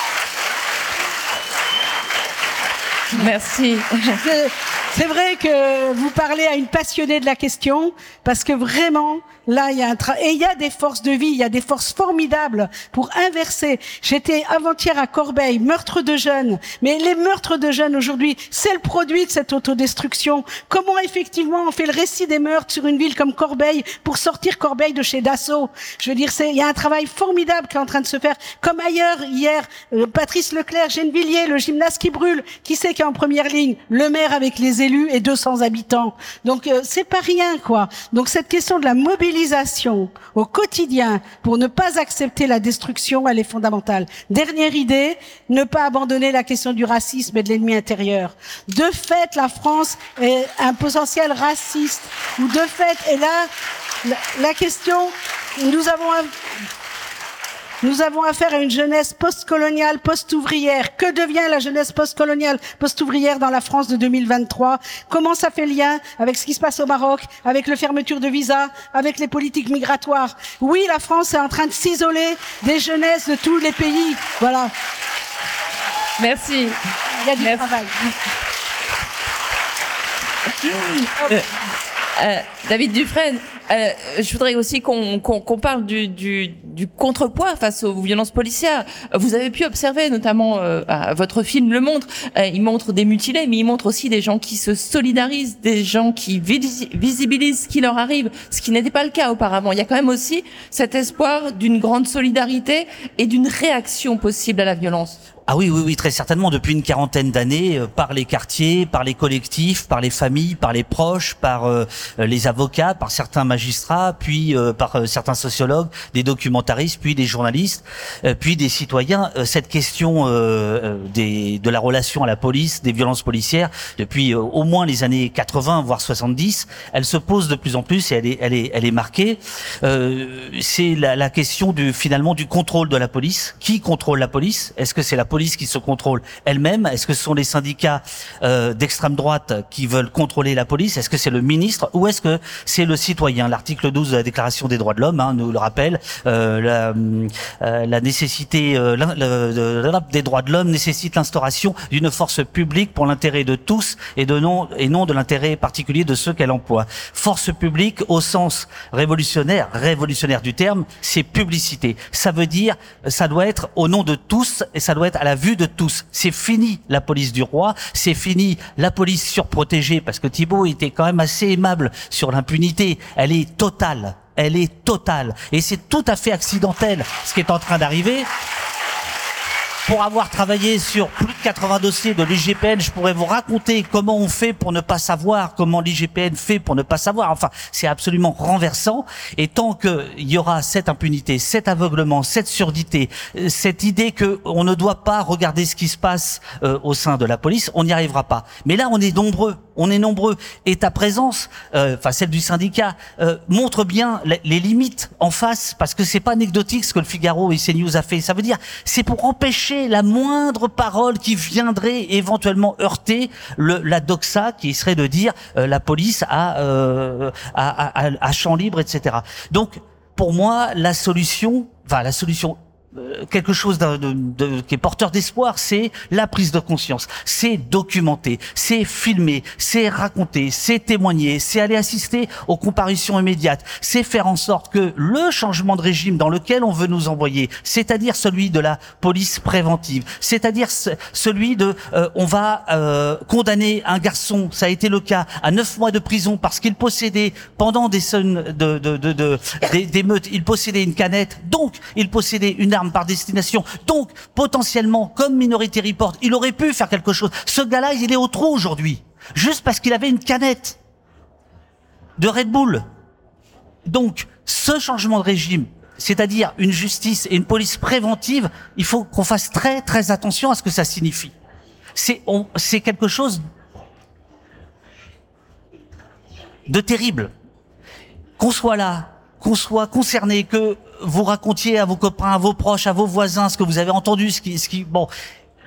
Merci. C'est vrai que vous parlez à une passionnée de la question, parce que vraiment, là, il y a un et il y a des forces de vie, il y a des forces formidables pour inverser. J'étais avant-hier à Corbeil, meurtre de jeunes, mais les meurtres de jeunes aujourd'hui, c'est le produit de cette autodestruction. Comment effectivement on fait le récit des meurtres sur une ville comme Corbeil pour sortir Corbeil de chez Dassault? Je veux dire, c'est il y a un travail formidable qui est en train de se faire. Comme ailleurs hier, euh, Patrice Leclerc, Gennevilliers, le gymnase qui brûle, qui c'est qui est en première ligne? Le maire avec les élus et 200 habitants. Donc euh, c'est pas rien quoi. Donc cette question de la mobilisation au quotidien pour ne pas accepter la destruction, elle est fondamentale. Dernière idée, ne pas abandonner la question du racisme et de l'ennemi intérieur. De fait, la France est un potentiel raciste ou de fait, et là la, la question, nous avons un, nous avons affaire à une jeunesse postcoloniale, post-ouvrière. Que devient la jeunesse postcoloniale, post-ouvrière dans la France de 2023 Comment ça fait lien avec ce qui se passe au Maroc, avec le fermeture de visas, avec les politiques migratoires? Oui, la France est en train de s'isoler des jeunesses de tous les pays. Voilà. Merci. Il y a du Merci. travail. Euh, David Dufresne, euh, je voudrais aussi qu'on parle du, du, du contrepoids face aux violences policières. Vous avez pu observer, notamment, euh, votre film le montre, euh, il montre des mutilés, mais il montre aussi des gens qui se solidarisent, des gens qui visi- visibilisent ce qui leur arrive, ce qui n'était pas le cas auparavant. Il y a quand même aussi cet espoir d'une grande solidarité et d'une réaction possible à la violence. Ah oui, oui, oui, très certainement. Depuis une quarantaine d'années, euh, par les quartiers, par les collectifs, par les familles, par les proches, par euh, les avocats, par certains magistrats, puis euh, par euh, certains sociologues, des documentaristes, puis des journalistes, euh, puis des citoyens. euh, cette question euh, euh, de la relation à la police, des violences policières, depuis euh, au moins les années 80, voire 70, elle se pose de plus en plus et elle est, elle est, elle est marquée. Euh, c'est la, la question du finalement du contrôle de la police. Qui contrôle la police? Est-ce que c'est la police? Qui se contrôle elle-même Est-ce que ce sont les syndicats euh, d'extrême droite qui veulent contrôler la police? Est-ce que c'est le ministre ou est-ce que c'est le citoyen? L'article 12 de la Déclaration des droits de l'homme hein, nous le rappelle. Euh, la, euh, la nécessité des droits de l'homme nécessite l'instauration d'une force publique pour l'intérêt de tous et de non et non de l'intérêt particulier de ceux qu'elle emploie. Force publique au sens révolutionnaire, révolutionnaire du terme, c'est publicité. Ça veut dire, ça doit être au nom de tous et ça doit être à la vue de tous. C'est fini la police du roi, c'est fini la police surprotégée parce que Thibault était quand même assez aimable sur l'impunité. Elle est totale. Elle est totale. Et c'est tout à fait accidentel ce qui est en train d'arriver. Pour avoir travaillé sur plus de 80 dossiers de l'IGPN, je pourrais vous raconter comment on fait pour ne pas savoir, comment l'IGPN fait pour ne pas savoir. Enfin, c'est absolument renversant. Et tant qu'il y aura cette impunité, cet aveuglement, cette surdité, euh, cette idée que on ne doit pas regarder ce qui se passe euh, au sein de la police, on n'y arrivera pas. Mais là, on est nombreux. On est nombreux. Et ta présence, euh, enfin celle du syndicat, euh, montre bien les, les limites en face, parce que c'est pas anecdotique ce que le Figaro et CNews a fait. Ça veut dire, c'est pour empêcher la moindre parole qui viendrait éventuellement heurter le, la doxa, qui serait de dire euh, la police a, euh, a, a, a- champ libre, etc. Donc, pour moi, la solution, enfin la solution quelque chose de, de- de- qui est porteur d'espoir, c'est la prise de conscience, c'est documenter, c'est filmer, c'est raconter, c'est témoigner, c'est aller assister aux comparutions immédiates, c'est faire en sorte que le changement de régime dans lequel on veut nous envoyer, c'est-à-dire celui de la police préventive, c'est-à-dire ce- celui de euh, on va euh, condamner un garçon, ça a été le cas, à neuf mois de prison parce qu'il possédait pendant des scènes de, de, de, de- des meutes, il possédait une canette, donc il possédait une arme par destination, donc potentiellement comme Minority Report, il aurait pu faire quelque chose. Ce gars-là, il est au trou aujourd'hui, juste parce qu'il avait une canette de Red Bull. Donc, ce changement de régime, c'est-à-dire une justice et une police préventive, il faut qu'on fasse très très attention à ce que ça signifie. C'est c'est quelque chose de terrible. Qu'on soit là, qu'on soit concerné, que vous racontiez à vos copains, à vos proches, à vos voisins ce que vous avez entendu, ce qui, ce qui, bon,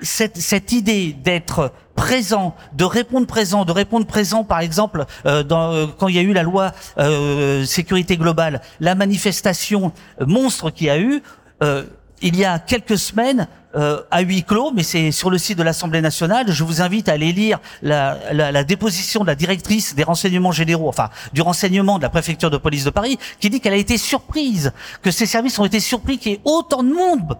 cette, cette idée d'être présent, de répondre présent, de répondre présent, par exemple, euh, dans, euh, quand il y a eu la loi euh, sécurité globale, la manifestation monstre qu'il y a eu, euh, il y a quelques semaines, euh, à huis clos, mais c'est sur le site de l'Assemblée nationale. Je vous invite à aller lire la, déposition de la directrice des renseignements généraux, enfin du renseignement de la préfecture de police de Paris, qui dit qu'elle a été surprise, que ses services ont été surpris qu'il y ait autant de monde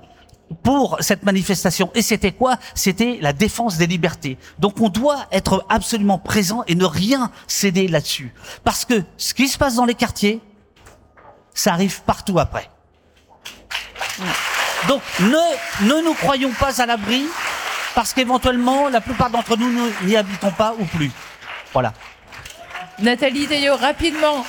pour cette manifestation. Et c'était quoi? C'était la défense des libertés. Donc on doit être absolument présent et ne rien céder là-dessus. Parce que ce qui se passe dans les quartiers, ça arrive partout après. Donc ne, ne nous croyons pas à l'abri, parce qu'éventuellement, la plupart d'entre nous n'y habitons pas ou plus. Voilà. Nathalie rapidement.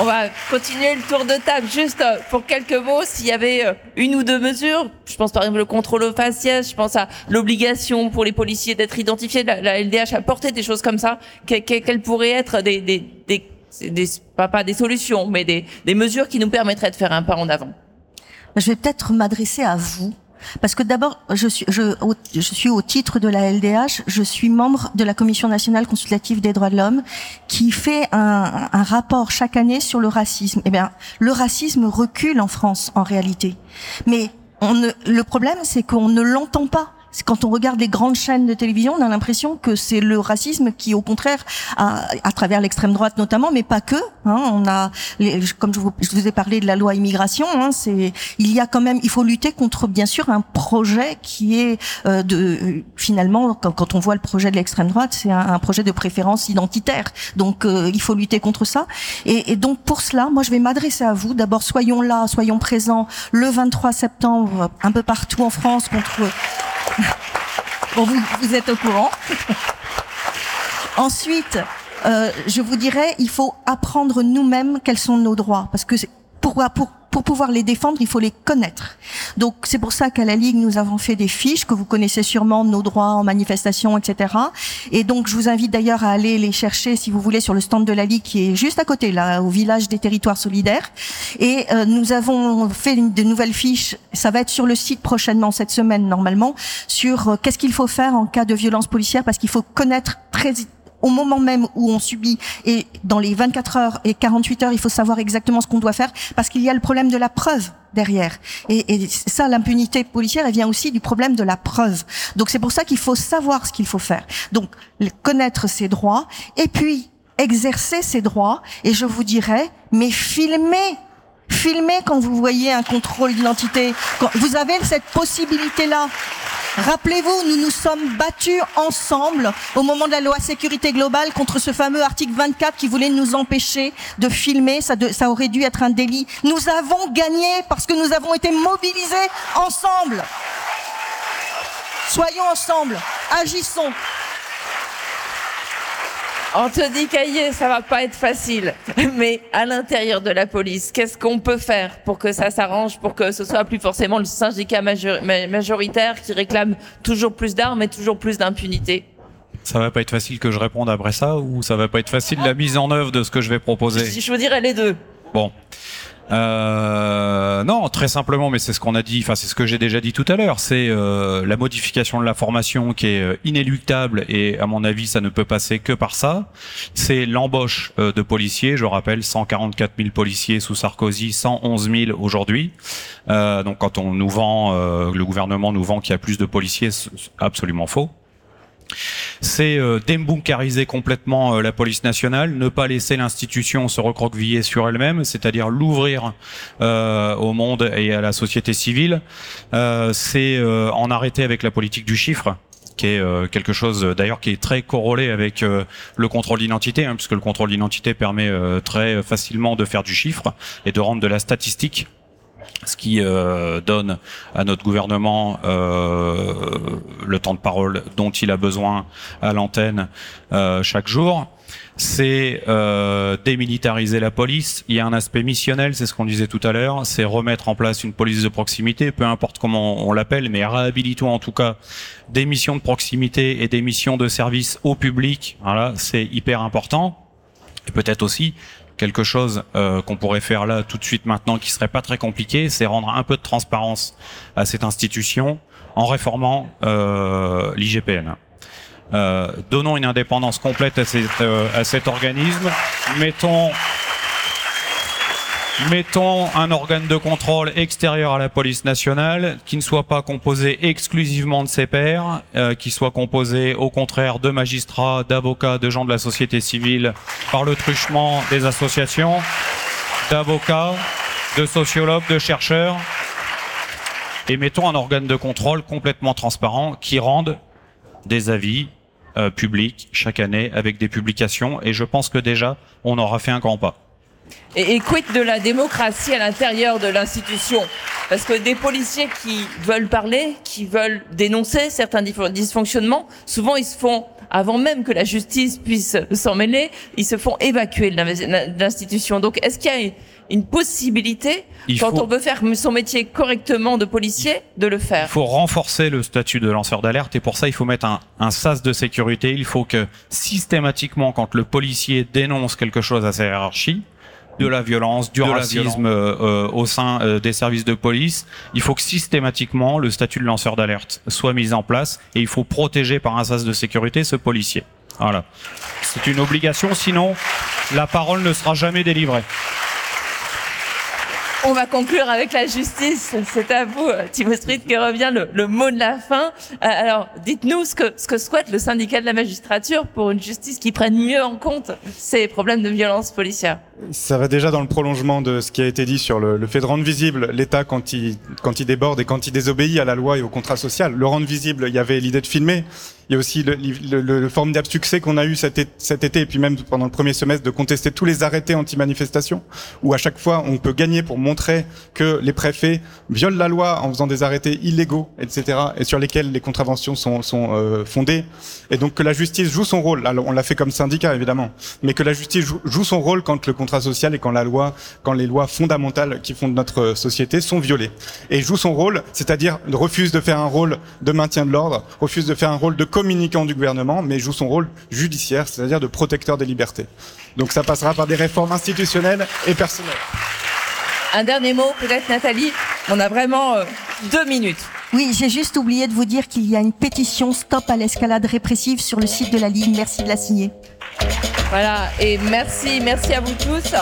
On va continuer le tour de table. Juste euh, pour quelques mots, s'il y avait euh, une ou deux mesures, je pense par exemple le contrôle au faciès, je pense à l'obligation pour les policiers d'être identifiés, la, LDH a porté des choses comme ça, que- que- quelles pourraient être des, des, des, des- pas, pas des solutions, mais des, des mesures qui nous permettraient de faire un pas en avant. Je vais peut-être m'adresser à vous. Parce que d'abord, je suis, au, titre de la LDH, je suis membre de la Commission nationale consultative des droits de l'homme, qui fait un, un rapport chaque année sur le racisme. Eh bien, le racisme recule en France, en réalité. Mais on ne, le problème, c'est qu'on ne l'entend pas. Quand on regarde les grandes chaînes de télévision, on a l'impression que c'est le racisme qui, au contraire, à, à travers l'extrême droite notamment, mais pas que. Hein, on a, les, comme je vous, je vous ai parlé de la loi immigration, hein, c'est, il y a quand même, il faut lutter contre, bien sûr, un projet qui est euh, de, finalement, quand, quand on voit le projet de l'extrême droite, c'est un, un projet de préférence identitaire. Donc, euh, il faut lutter contre ça. Et, et donc, pour cela, moi, je vais m'adresser à vous. D'abord, soyons là, soyons présents le 23 septembre, un peu partout en France, contre Bon, vous, vous êtes au courant. Ensuite, euh, je vous dirais, il faut apprendre nous-mêmes quels sont nos droits, parce que pour, pour pouvoir les défendre, il faut les connaître. Donc c'est pour ça qu'à la Ligue, nous avons fait des fiches que vous connaissez sûrement, nos droits en manifestation, etc. Et donc je vous invite d'ailleurs à aller les chercher, si vous voulez, sur le stand de la Ligue qui est juste à côté, là, au village des territoires solidaires. Et euh, nous avons fait une, de nouvelles fiches, ça va être sur le site prochainement, cette semaine normalement, sur euh, qu'est-ce qu'il faut faire en cas de violence policière, parce qu'il faut connaître très au moment même où on subit et dans les 24 heures et 48 heures, il faut savoir exactement ce qu'on doit faire parce qu'il y a le problème de la preuve derrière. Et, ça, l'impunité policière, elle vient aussi du problème de la preuve. Donc c'est pour ça qu'il faut savoir ce qu'il faut faire. Donc connaître ses droits et puis exercer ses droits. Et je vous dirais, mais filmez Filmez quand vous voyez un contrôle d'identité. Vous avez cette possibilité-là. Rappelez-vous, nous nous sommes battus ensemble au moment de la loi sécurité globale contre ce fameux article 24 qui voulait nous empêcher de filmer. Ça, ça aurait dû être un délit. Nous avons gagné parce que nous avons été mobilisés ensemble. Soyons ensemble, agissons. Anthony Caillé, ça va pas être facile. Mais à l'intérieur de la police, qu'est-ce qu'on peut faire pour que ça s'arrange, pour que ce soit plus forcément le syndicat majoritaire qui réclame toujours plus d'armes et toujours plus d'impunité? Ça va pas être facile que je réponde après ça ou ça va pas être facile la mise en œuvre de ce que je vais proposer? Je, je vous dirais les deux. Bon. Euh, non, très simplement, mais c'est ce qu'on a dit, enfin c'est ce que j'ai déjà dit tout à l'heure, c'est euh, la modification de la formation qui est euh, inéluctable et à mon avis ça ne peut passer que par ça. C'est l'embauche euh, de policiers, je rappelle 144 000 policiers sous Sarkozy, 111 000 aujourd'hui. Donc quand on nous vend, le gouvernement nous vend qu'il y a plus de policiers, c'est absolument faux c'est euh, complètement euh, la police nationale, ne pas laisser l'institution se recroqueviller sur elle-même, c'est-à-dire l'ouvrir euh, au monde et à la société civile. Euh, c'est en arrêter avec la politique du chiffre qui est quelque chose d'ailleurs qui est très corrélé avec le contrôle d'identité, hein, puisque le contrôle d'identité permet très facilement de faire du chiffre et de rendre de la statistique ce qui euh, donne à notre gouvernement euh, le temps de parole dont il a besoin à l'antenne euh, chaque jour. C'est démilitariser la police. Il y a un aspect missionnel, c'est ce qu'on disait tout à l'heure, c'est remettre en place une police de proximité, peu importe comment on l'appelle, mais réhabilitons en tout cas des missions de proximité et des missions de service au public. Voilà, c'est hyper important. Et peut-être aussi quelque chose euh, qu'on pourrait faire là tout de suite maintenant qui serait pas très compliqué, c'est rendre un peu de transparence à cette institution en réformant euh, l'IGPN. Euh, donnons une indépendance complète à, euh, à cet organisme, mettons mettons un organe de contrôle extérieur à la police nationale qui ne soit pas composé exclusivement de ses pairs, euh, qui soit composé au contraire de magistrats, d'avocats, de gens de la société civile par le truchement des associations, d'avocats, de sociologues, de chercheurs. Et mettons un organe de contrôle complètement transparent qui rende des avis euh, publics chaque année avec des publications. Et je pense que déjà, on aura fait un grand pas. Et, et quid de la démocratie à l'intérieur de l'institution? Parce que des policiers qui veulent parler, qui veulent dénoncer certains dysfonctionnements, souvent ils se font, avant même que la justice puisse s'en mêler, ils se font évacuer de l'institution. Donc est-ce qu'il y a une possibilité, il quand faut... on veut faire son métier correctement de policier, de le faire? Il faut renforcer le statut de lanceur d'alerte et pour ça, il faut mettre un, un, sas de sécurité. Il faut que systématiquement, quand le policier dénonce quelque chose à sa hiérarchie, de la violence, du racisme euh, euh, au sein euh, des services de police, il faut que systématiquement le statut de lanceur d'alerte soit mis en place et il faut protéger par un sas de sécurité ce policier. Voilà. C'est une obligation, sinon la parole ne sera jamais délivrée. On va conclure avec la justice. C'est à vous, Timo Street, qui revient le, le, mot de la fin. Euh, alors, dites-nous ce que, ce que souhaite le syndicat de la magistrature pour une justice qui prenne mieux en compte ces problèmes de violence policière. Ça va déjà dans le prolongement de ce qui a été dit sur le, le fait de rendre visible l'État quand il, quand il déborde et quand il désobéit à la loi et au contrat social. Le rendre visible, il y avait l'idée de filmer. Il y a aussi le, le, le formidable succès qu'on a eu cet, cet, été et puis même pendant le premier semestre de contester tous les arrêtés anti-manifestation où à chaque fois on peut gagner pour montrer que les préfets violent la loi en faisant des arrêtés illégaux, etc. et sur lesquels les contraventions sont, sont euh, fondées. Et donc que la justice joue son rôle. Alors on l'a fait comme syndicat évidemment, mais que la justice joue, son rôle quand le contrat social et quand la loi, quand les lois fondamentales qui fondent notre société sont violées. Et joue son rôle, c'est-à-dire refuse de faire un rôle de maintien de l'ordre, refuse de faire un rôle de communicant du gouvernement, mais joue son rôle judiciaire, c'est-à-dire de protecteur des libertés. Donc ça passera par des réformes institutionnelles et personnelles. Un dernier mot, peut-être Nathalie. On a vraiment euh, deux minutes. Oui, j'ai juste oublié de vous dire qu'il y a une pétition Stop à l'escalade répressive sur le site de la Ligue. Merci de la signer. Voilà, et merci, merci à vous tous.